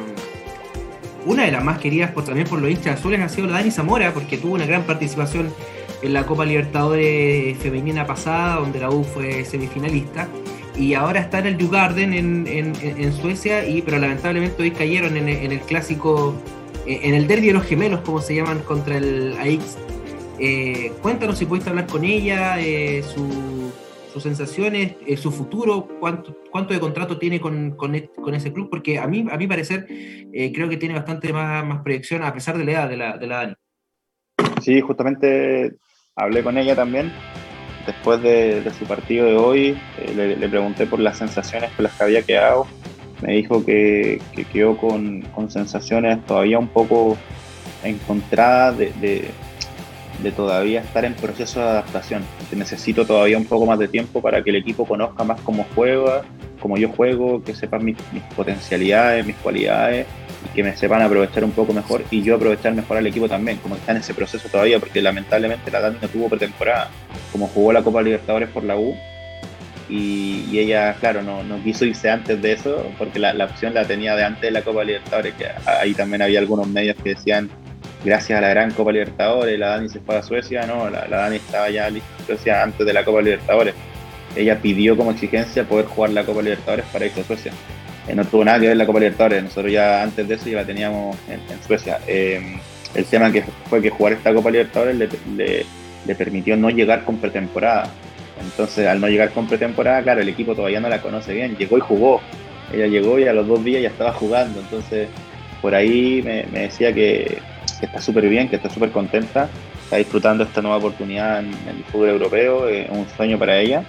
una de las más queridas por, también por los hinchas azules ha sido la Dani Zamora, porque tuvo una gran participación en la Copa Libertadores femenina pasada, donde la U fue semifinalista. Y ahora está en el Djurgården en, en, Suecia, pero lamentablemente hoy cayeron en, el clásico, en el derby de los gemelos, como se llaman, contra el AX eh, cuéntanos si pudiste hablar con ella, eh, su, sus sensaciones, eh, su futuro, cuánto, de contrato tiene con, con, ese club, porque a mí, a mi parecer, eh, creo que tiene bastante más, más, proyección a pesar de la edad de la, Dani. Sí, justamente hablé con ella también. Después de, su partido de hoy, eh, le, pregunté por las sensaciones con las que había quedado. Me dijo que, que quedó con, sensaciones todavía un poco encontradas de de todavía estar en proceso de adaptación. Necesito todavía un poco más de tiempo para que el equipo conozca más cómo juega, cómo yo juego, que sepan mis, potencialidades, mis cualidades y que me sepan aprovechar un poco mejor y yo aprovechar mejor al equipo también, como está en ese proceso todavía, porque lamentablemente la Dani no tuvo pretemporada, como jugó la Copa Libertadores por la U. Y, y ella, claro, no, no, quiso irse antes de eso, porque la, la opción la tenía de antes de la Copa Libertadores, que ahí también había algunos medios que decían gracias a la gran Copa Libertadores, la Dani se fue a Suecia, no, la, Dani estaba ya en Suecia antes de la Copa Libertadores. Ella pidió como exigencia poder jugar la Copa Libertadores para irse a Suecia. Eh, no tuvo nada que ver la Copa Libertadores, nosotros ya antes de eso ya la teníamos en, Suecia. Eh, el tema que fue que jugar esta Copa Libertadores le, le, permitió no llegar con pretemporada. Entonces, al no llegar con pretemporada, claro, el equipo todavía no la conoce bien. Llegó y jugó. Ella llegó y a los dos días ya estaba jugando. Entonces, por ahí me decía que, que está súper bien, que está súper contenta, está disfrutando esta nueva oportunidad en, el fútbol europeo, es eh, un sueño para ella,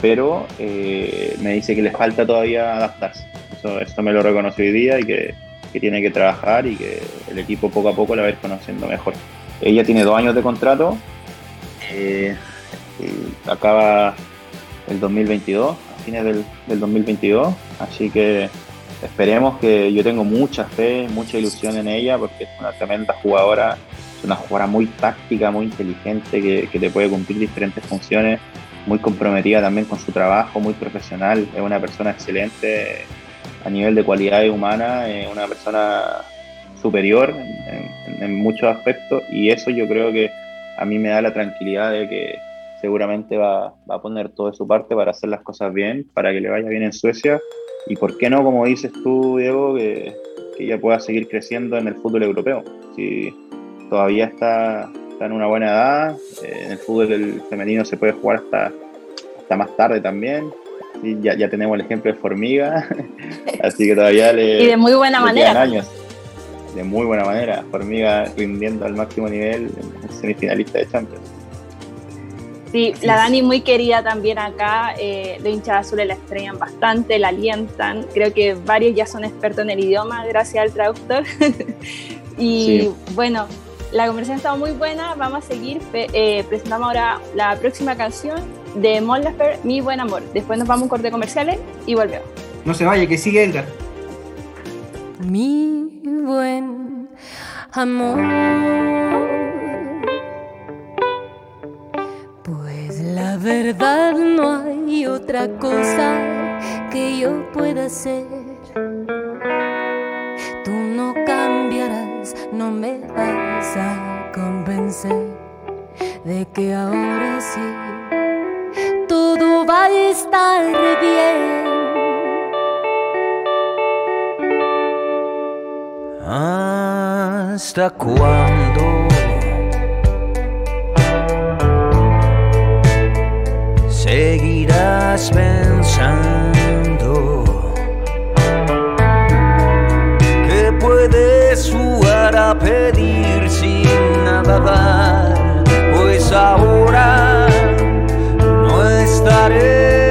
pero eh, me dice que le falta todavía adaptarse, Eso, eso me lo reconoció hoy día y que, que tiene que trabajar y que el equipo poco a poco la va a ir conociendo mejor. Ella tiene dos años de contrato, eh, acaba el 2022, a fines del, del 2022, así que esperemos que yo tengo mucha fe, mucha ilusión en ella porque es una tremenda jugadora, es una jugadora muy táctica, muy inteligente, que, que te puede cumplir diferentes funciones, muy comprometida también con su trabajo, muy profesional, es una persona excelente a nivel de cualidades humanas, es una persona superior en- en muchos aspectos y eso yo creo que a mí me da la tranquilidad de que seguramente va, va a poner todo de su parte para hacer las cosas bien, para que le vaya bien en Suecia y por qué no, como dices tú, Diego, que, que ella pueda seguir creciendo en el fútbol europeo. Si todavía está, está en una buena edad, eh, en el fútbol femenino se puede jugar hasta, hasta más tarde también. Y ya, ya tenemos el ejemplo de Formiga, así que todavía le, Y de muy buena manera. años. De muy buena manera. Formiga rindiendo al máximo nivel en semifinalista de Champions. Sí, la Dani muy querida también acá, eh, los hinchas azules la extrañan bastante, la alientan, creo que varios ya son expertos en el idioma gracias al traductor. y Sí. bueno, la conversación ha estado muy buena, vamos a seguir, eh, presentamos ahora la próxima canción de Mon Laferte, Mi Buen Amor. Después nos vamos a un corte de comerciales y volvemos. No se vaya, que sigue Edgar. mi buen amor. Verdad no hay otra cosa que yo pueda hacer. Tú no cambiarás, no me vas a convencer de que ahora sí todo va a estar bien. ¿Hasta cuándo? Seguirás pensando que puedes jugar a pedir sin nada dar, pues ahora no estaré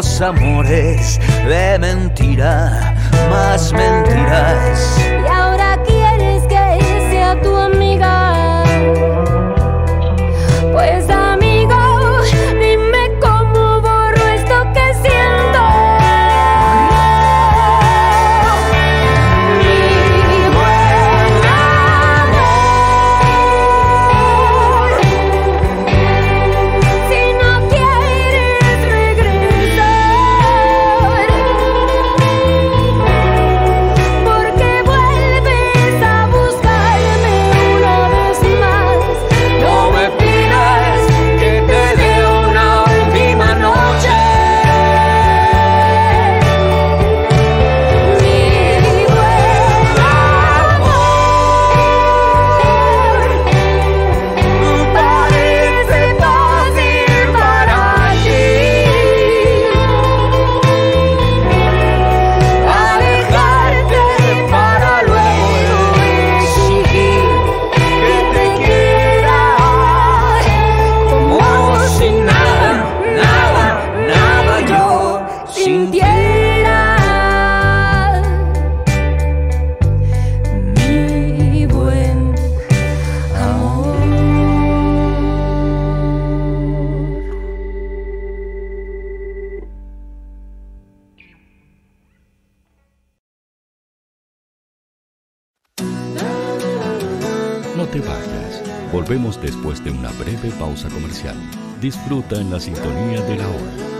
los amores de mentira, más mentiras. Después de una breve pausa comercial. Disfruta en la sintonía de la hora.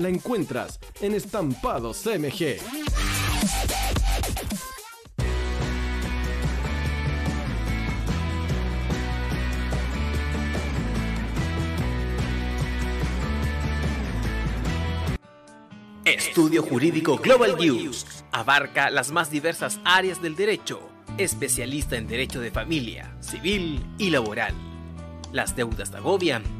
la encuentras en Estampados MG. Estudio Jurídico Global News abarca las más diversas áreas del derecho, especialista en derecho de familia, civil y laboral. Las deudas te agobian.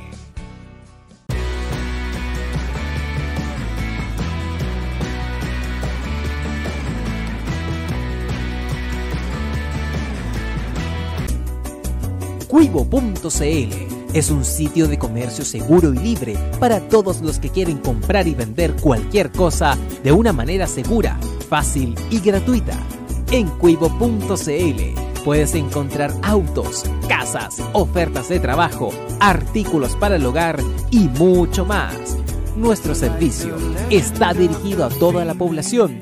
Cuivo.cl es un sitio de comercio seguro y libre para todos los que quieren comprar y vender cualquier cosa de una manera segura, fácil y gratuita. En cuivo.cl puedes encontrar autos, casas, ofertas de trabajo, artículos para el hogar y mucho más. Nuestro servicio está dirigido a toda la población,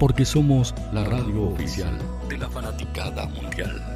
porque somos la radio oficial de la fanaticada mundial.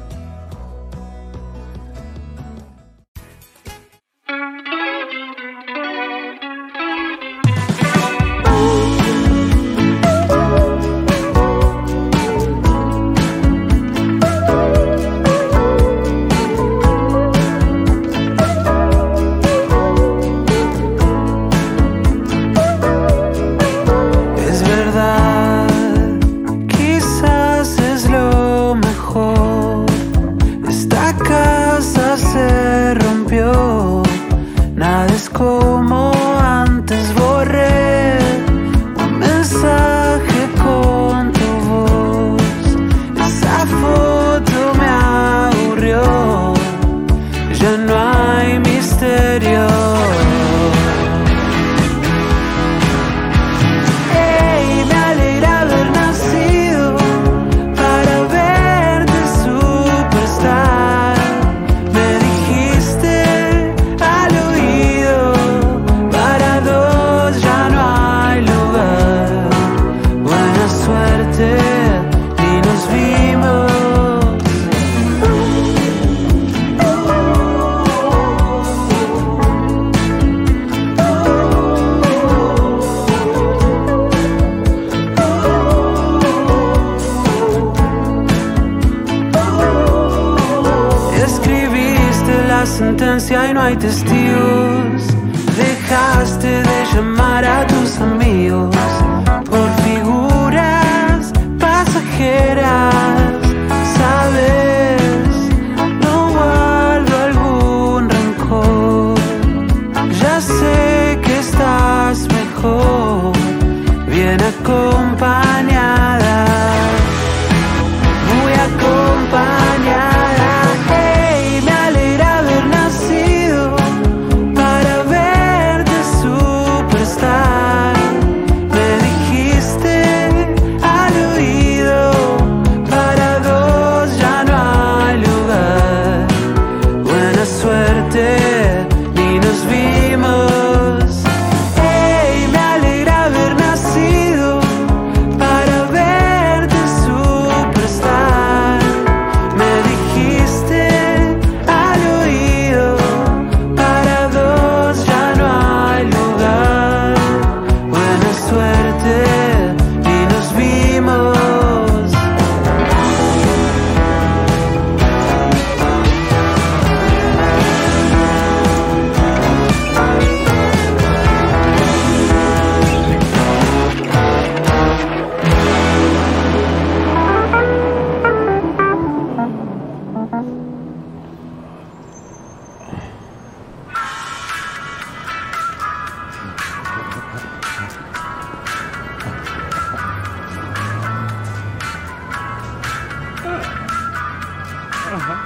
Uh-huh.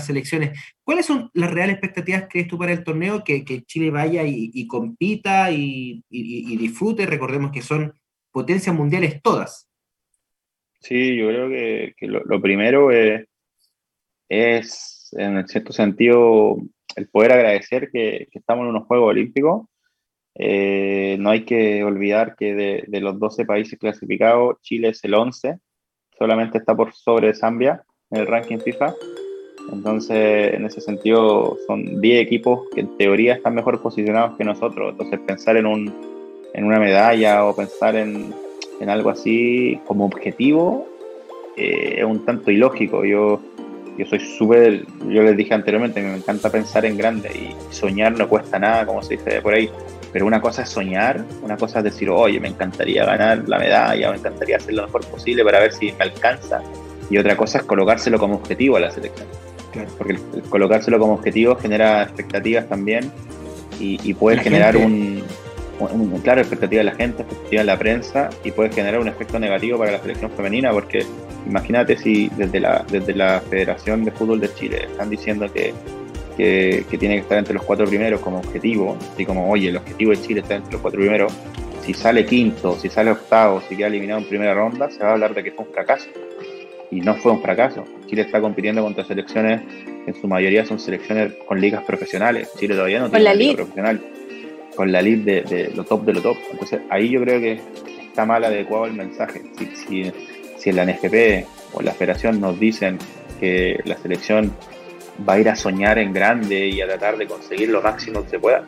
Las selecciones. ¿Cuáles son las reales expectativas crees tú para el torneo? Que, Chile vaya y, compita y, disfrute. Recordemos que son potencias mundiales todas. Sí, yo creo que, que lo, primero es, en cierto sentido, el poder agradecer que, que estamos en unos Juegos Olímpicos. Eh, no hay que olvidar que de, de los 12 países clasificados, Chile es el 11, solamente está por sobre Zambia en el ranking FIFA. Entonces, en ese sentido, son 10 equipos que en teoría están mejor posicionados que nosotros. Entonces, pensar en, un, en una medalla o pensar en, en algo así como objetivo eh, es un tanto ilógico. Yo, yo soy súper, yo les dije anteriormente, me encanta pensar en grande y soñar no cuesta nada, como se dice por ahí. Pero una cosa es soñar, una cosa es decir, oye, me encantaría ganar la medalla, me encantaría hacer lo mejor posible para ver si me alcanza. Y otra cosa es colocárselo como objetivo a la selección. Porque el, el colocárselo como objetivo genera expectativas también y, y puede La generar un, un- un- claro, expectativa de la gente, expectativa de la prensa y puede generar un efecto negativo para la selección femenina porque imagínate si desde la, desde la Federación de Fútbol de Chile están diciendo que, que, que tiene que estar entre los cuatro primeros como objetivo, así como, oye, el objetivo de Chile está entre los cuatro primeros, si sale quinto, si sale octavo, si queda eliminado en primera ronda, se va a hablar de que fue un fracaso. Y no fue un fracaso. Chile está compitiendo contra selecciones que en su mayoría son selecciones con ligas profesionales. Chile todavía no tiene la liga profesional. Con la lead de, de lo top de lo top. Entonces ahí yo creo que está mal adecuado el mensaje. Si, si, si en la NFP o la federación nos dicen que la selección va a ir a soñar en grande y a tratar de conseguir lo máximo que se pueda,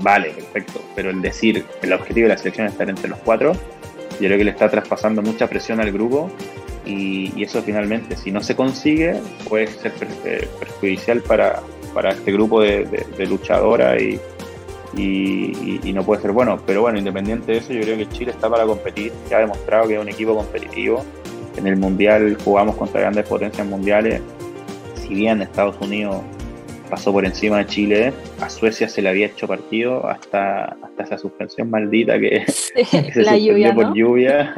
vale, perfecto. Pero el decir el objetivo de la selección es estar entre los cuatro, yo creo que le está traspasando mucha presión al grupo y, eso finalmente, si no se consigue, puede ser eh, perjudicial para, para este grupo de, de, luchadoras y, y, no puede ser bueno. Pero bueno, independiente de eso, yo creo que Chile está para competir, ya ha demostrado que es un equipo competitivo. En el Mundial jugamos contra grandes potencias mundiales. Si bien Estados Unidos pasó por encima de Chile, a Suecia se le había hecho partido hasta, hasta esa suspensión maldita que, se suspendió por lluvia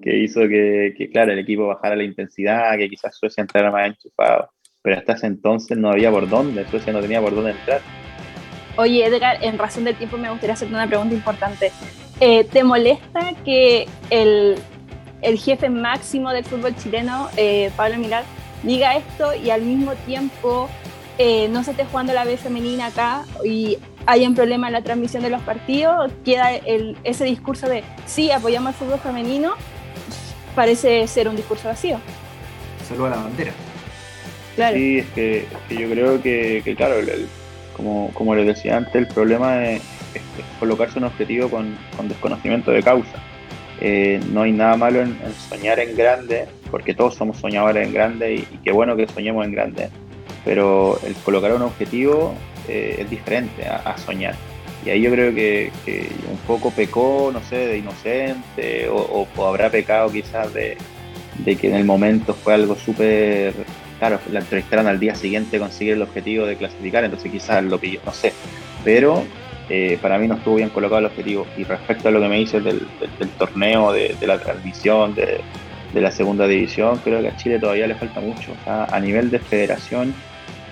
que hizo que, claro, el equipo bajara la intensidad, que quizás Suecia entrara más enchufado. Pero hasta ese entonces no había por dónde, Suecia no tenía por dónde entrar. Oye, Edgar, en razón del tiempo me gustaría hacerte una pregunta importante. Eh, ¿Te molesta que el, el, jefe máximo del fútbol chileno, eh, Pablo Milar, diga esto y al mismo tiempo eh, no se esté jugando la B femenina acá y hay un problema en la transmisión de los partidos? Queda el, ese discurso de sí, apoyamos el fútbol femenino, parece ser un discurso vacío. Saluda a la bandera. Claro. Sí, es que, yo creo que, claro, como, como les decía antes, el problema es, colocarse un objetivo con, desconocimiento de causa. Eh, no hay nada malo en, soñar en grande, porque todos somos soñadores en grande y, qué bueno que soñemos en grande, pero el colocar un objetivo eh, es diferente a soñar. Y ahí yo creo que, un poco pecó, no sé, de inocente, o, habrá pecado quizás de, que en el momento fue algo súper. Claro, la entrevistaron al día siguiente conseguir el objetivo de clasificar, entonces quizás lo pilló, no sé. Pero eh, para mí no estuvo bien colocado el objetivo. Y respecto a lo que me dices del, torneo, de, la transmisión, de, la segunda división, creo que a Chile todavía le falta mucho. a nivel de federación,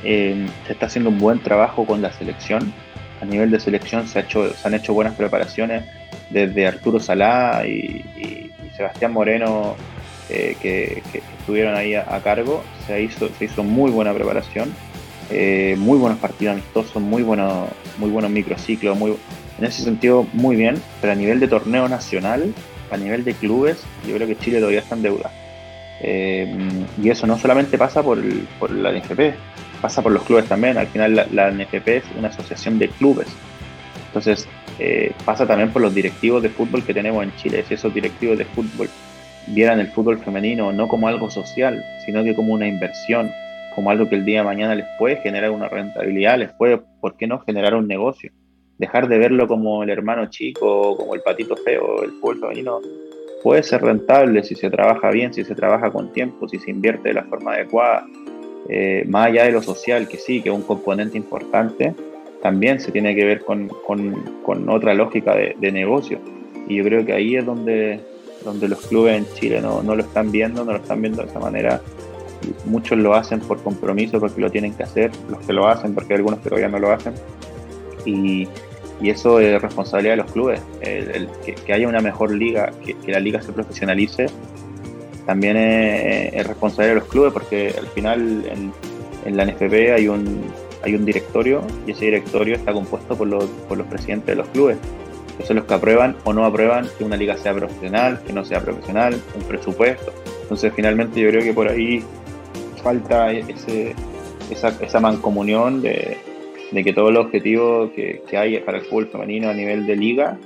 eh, se está haciendo un buen trabajo con la selección a nivel de selección se, han hecho buenas preparaciones desde Arturo Salá y, Sebastián Moreno eh, que, estuvieron ahí a, cargo. Se hizo, muy buena preparación, eh, muy buenos partidos amistosos, muy buenos, microciclos, en ese sentido muy bien, pero a nivel de torneo nacional, a nivel de clubes, yo creo que Chile todavía está en deuda. Eh, y eso no solamente pasa por, por la NFP, pasa por los clubes también. Al final la, NFP es una asociación de clubes. Entonces eh, pasa también por los directivos de fútbol que tenemos en Chile. Si esos directivos de fútbol vieran el fútbol femenino no como algo social, sino que como una inversión, como algo que el día de mañana les puede generar una rentabilidad, les puede, ¿por qué no generar un negocio? Dejar de verlo como el hermano chico, como el patito feo, el fútbol femenino puede ser rentable si se trabaja bien, si se trabaja con tiempo, si se invierte de la forma adecuada, eh, más allá de lo social, que sí, que es un componente importante, también se tiene que ver con, con, otra lógica de, negocio. Y yo creo que ahí es donde, donde los clubes en Chile no, no, lo están viendo, no lo están viendo de esa manera. Muchos lo hacen por compromiso, porque lo tienen que hacer, los que lo hacen, porque hay algunos que todavía no lo hacen. Y, y eso es responsabilidad de los clubes, el, que, haya una mejor liga, que, que la liga se profesionalice también es, responsabilidad de los clubes porque al final en, la NFP hay un, hay un directorio y ese directorio está compuesto por los, por los presidentes de los clubes. Esos son los que aprueban o no aprueban que una liga sea profesional, que no sea profesional, un presupuesto. Entonces finalmente yo creo que por ahí falta ese, esa, esa mancomunión de, que todos los objetivos que, hay para el fútbol femenino a nivel de liga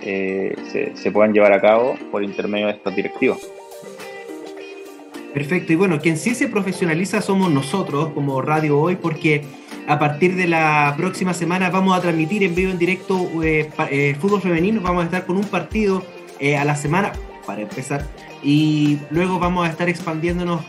eh, se, se puedan llevar a cabo por intermedio de estos directivos. Perfecto, y bueno, quien sí se profesionaliza somos nosotros como Radio Hoy, porque a partir de la próxima semana vamos a transmitir en vivo, en directo, eh, eh, fútbol femenino, vamos a estar con un partido eh, a la semana, para empezar, y luego vamos a estar expandiéndonos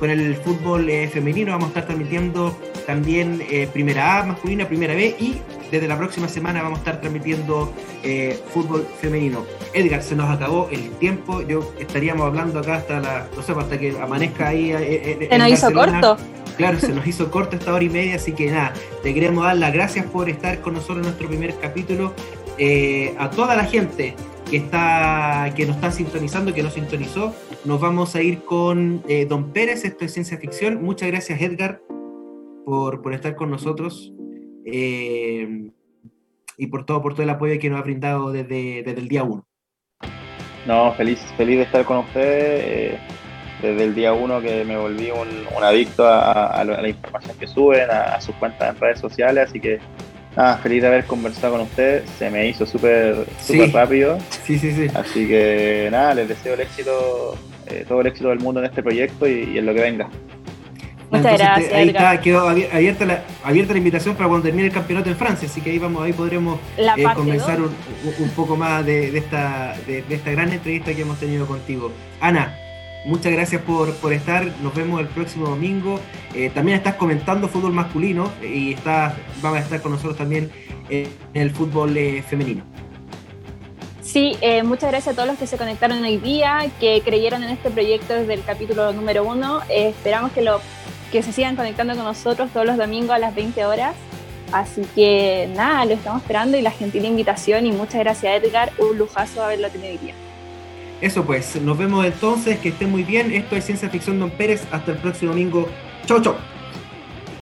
con el fútbol femenino, vamos a estar transmitiendo también Primera A masculina, Primera B y desde la próxima semana vamos a estar transmitiendo eh, fútbol femenino. Edgar, se nos acabó el tiempo, yo estaríamos hablando acá hasta la, no sé, hasta que amanezca ahí. Eh, eh, se nos hizo corto. Claro, se nos hizo corto esta hora y media, así que nada, te queremos dar las gracias por estar con nosotros en nuestro primer capítulo. a toda la gente que está que nos está sintonizando, que nos sintonizó, nos vamos a ir con Don Pérez, esto es ciencia ficción. Muchas gracias Edgar por, por estar con nosotros. Eh, y por todo, por todo el apoyo que nos ha brindado desde, desde el día 1. No, feliz, feliz de estar con ustedes. Eh, desde el día uno que me volví un, adicto a, la información que suben, a, sus cuentas en redes sociales, así que nada, feliz de haber conversado con ustedes, se me hizo súper súper rápido. Sí, sí, sí. Así que nada, les deseo el éxito, eh, todo el éxito del mundo en este proyecto y, en lo que venga. Muchas gracias. ahí está, quedó abierta la, abierta la invitación para cuando termine el campeonato en Francia, así que ahí vamos, ahí podremos eh, comenzar un, un, poco más de, esta, de, esta gran entrevista que hemos tenido contigo. Ana, Muchas gracias por, estar. Nos vemos el próximo domingo. Eh, también estás comentando fútbol masculino y estás, vas a estar con nosotros también en el fútbol eh, femenino. Sí, eh, muchas gracias a todos los que se conectaron hoy día, que creyeron en este proyecto desde el capítulo número uno. esperamos que, lo, que se sigan conectando con nosotros todos los domingos a las 20 horas. Así que nada, lo estamos esperando y la gentil invitación y muchas gracias Edgar, un lujazo haberlo tenido día. Eso pues, nos vemos entonces, que estén muy bien. Esto es Ciencia Ficción Don Pérez. Hasta el próximo domingo. Chau, chau.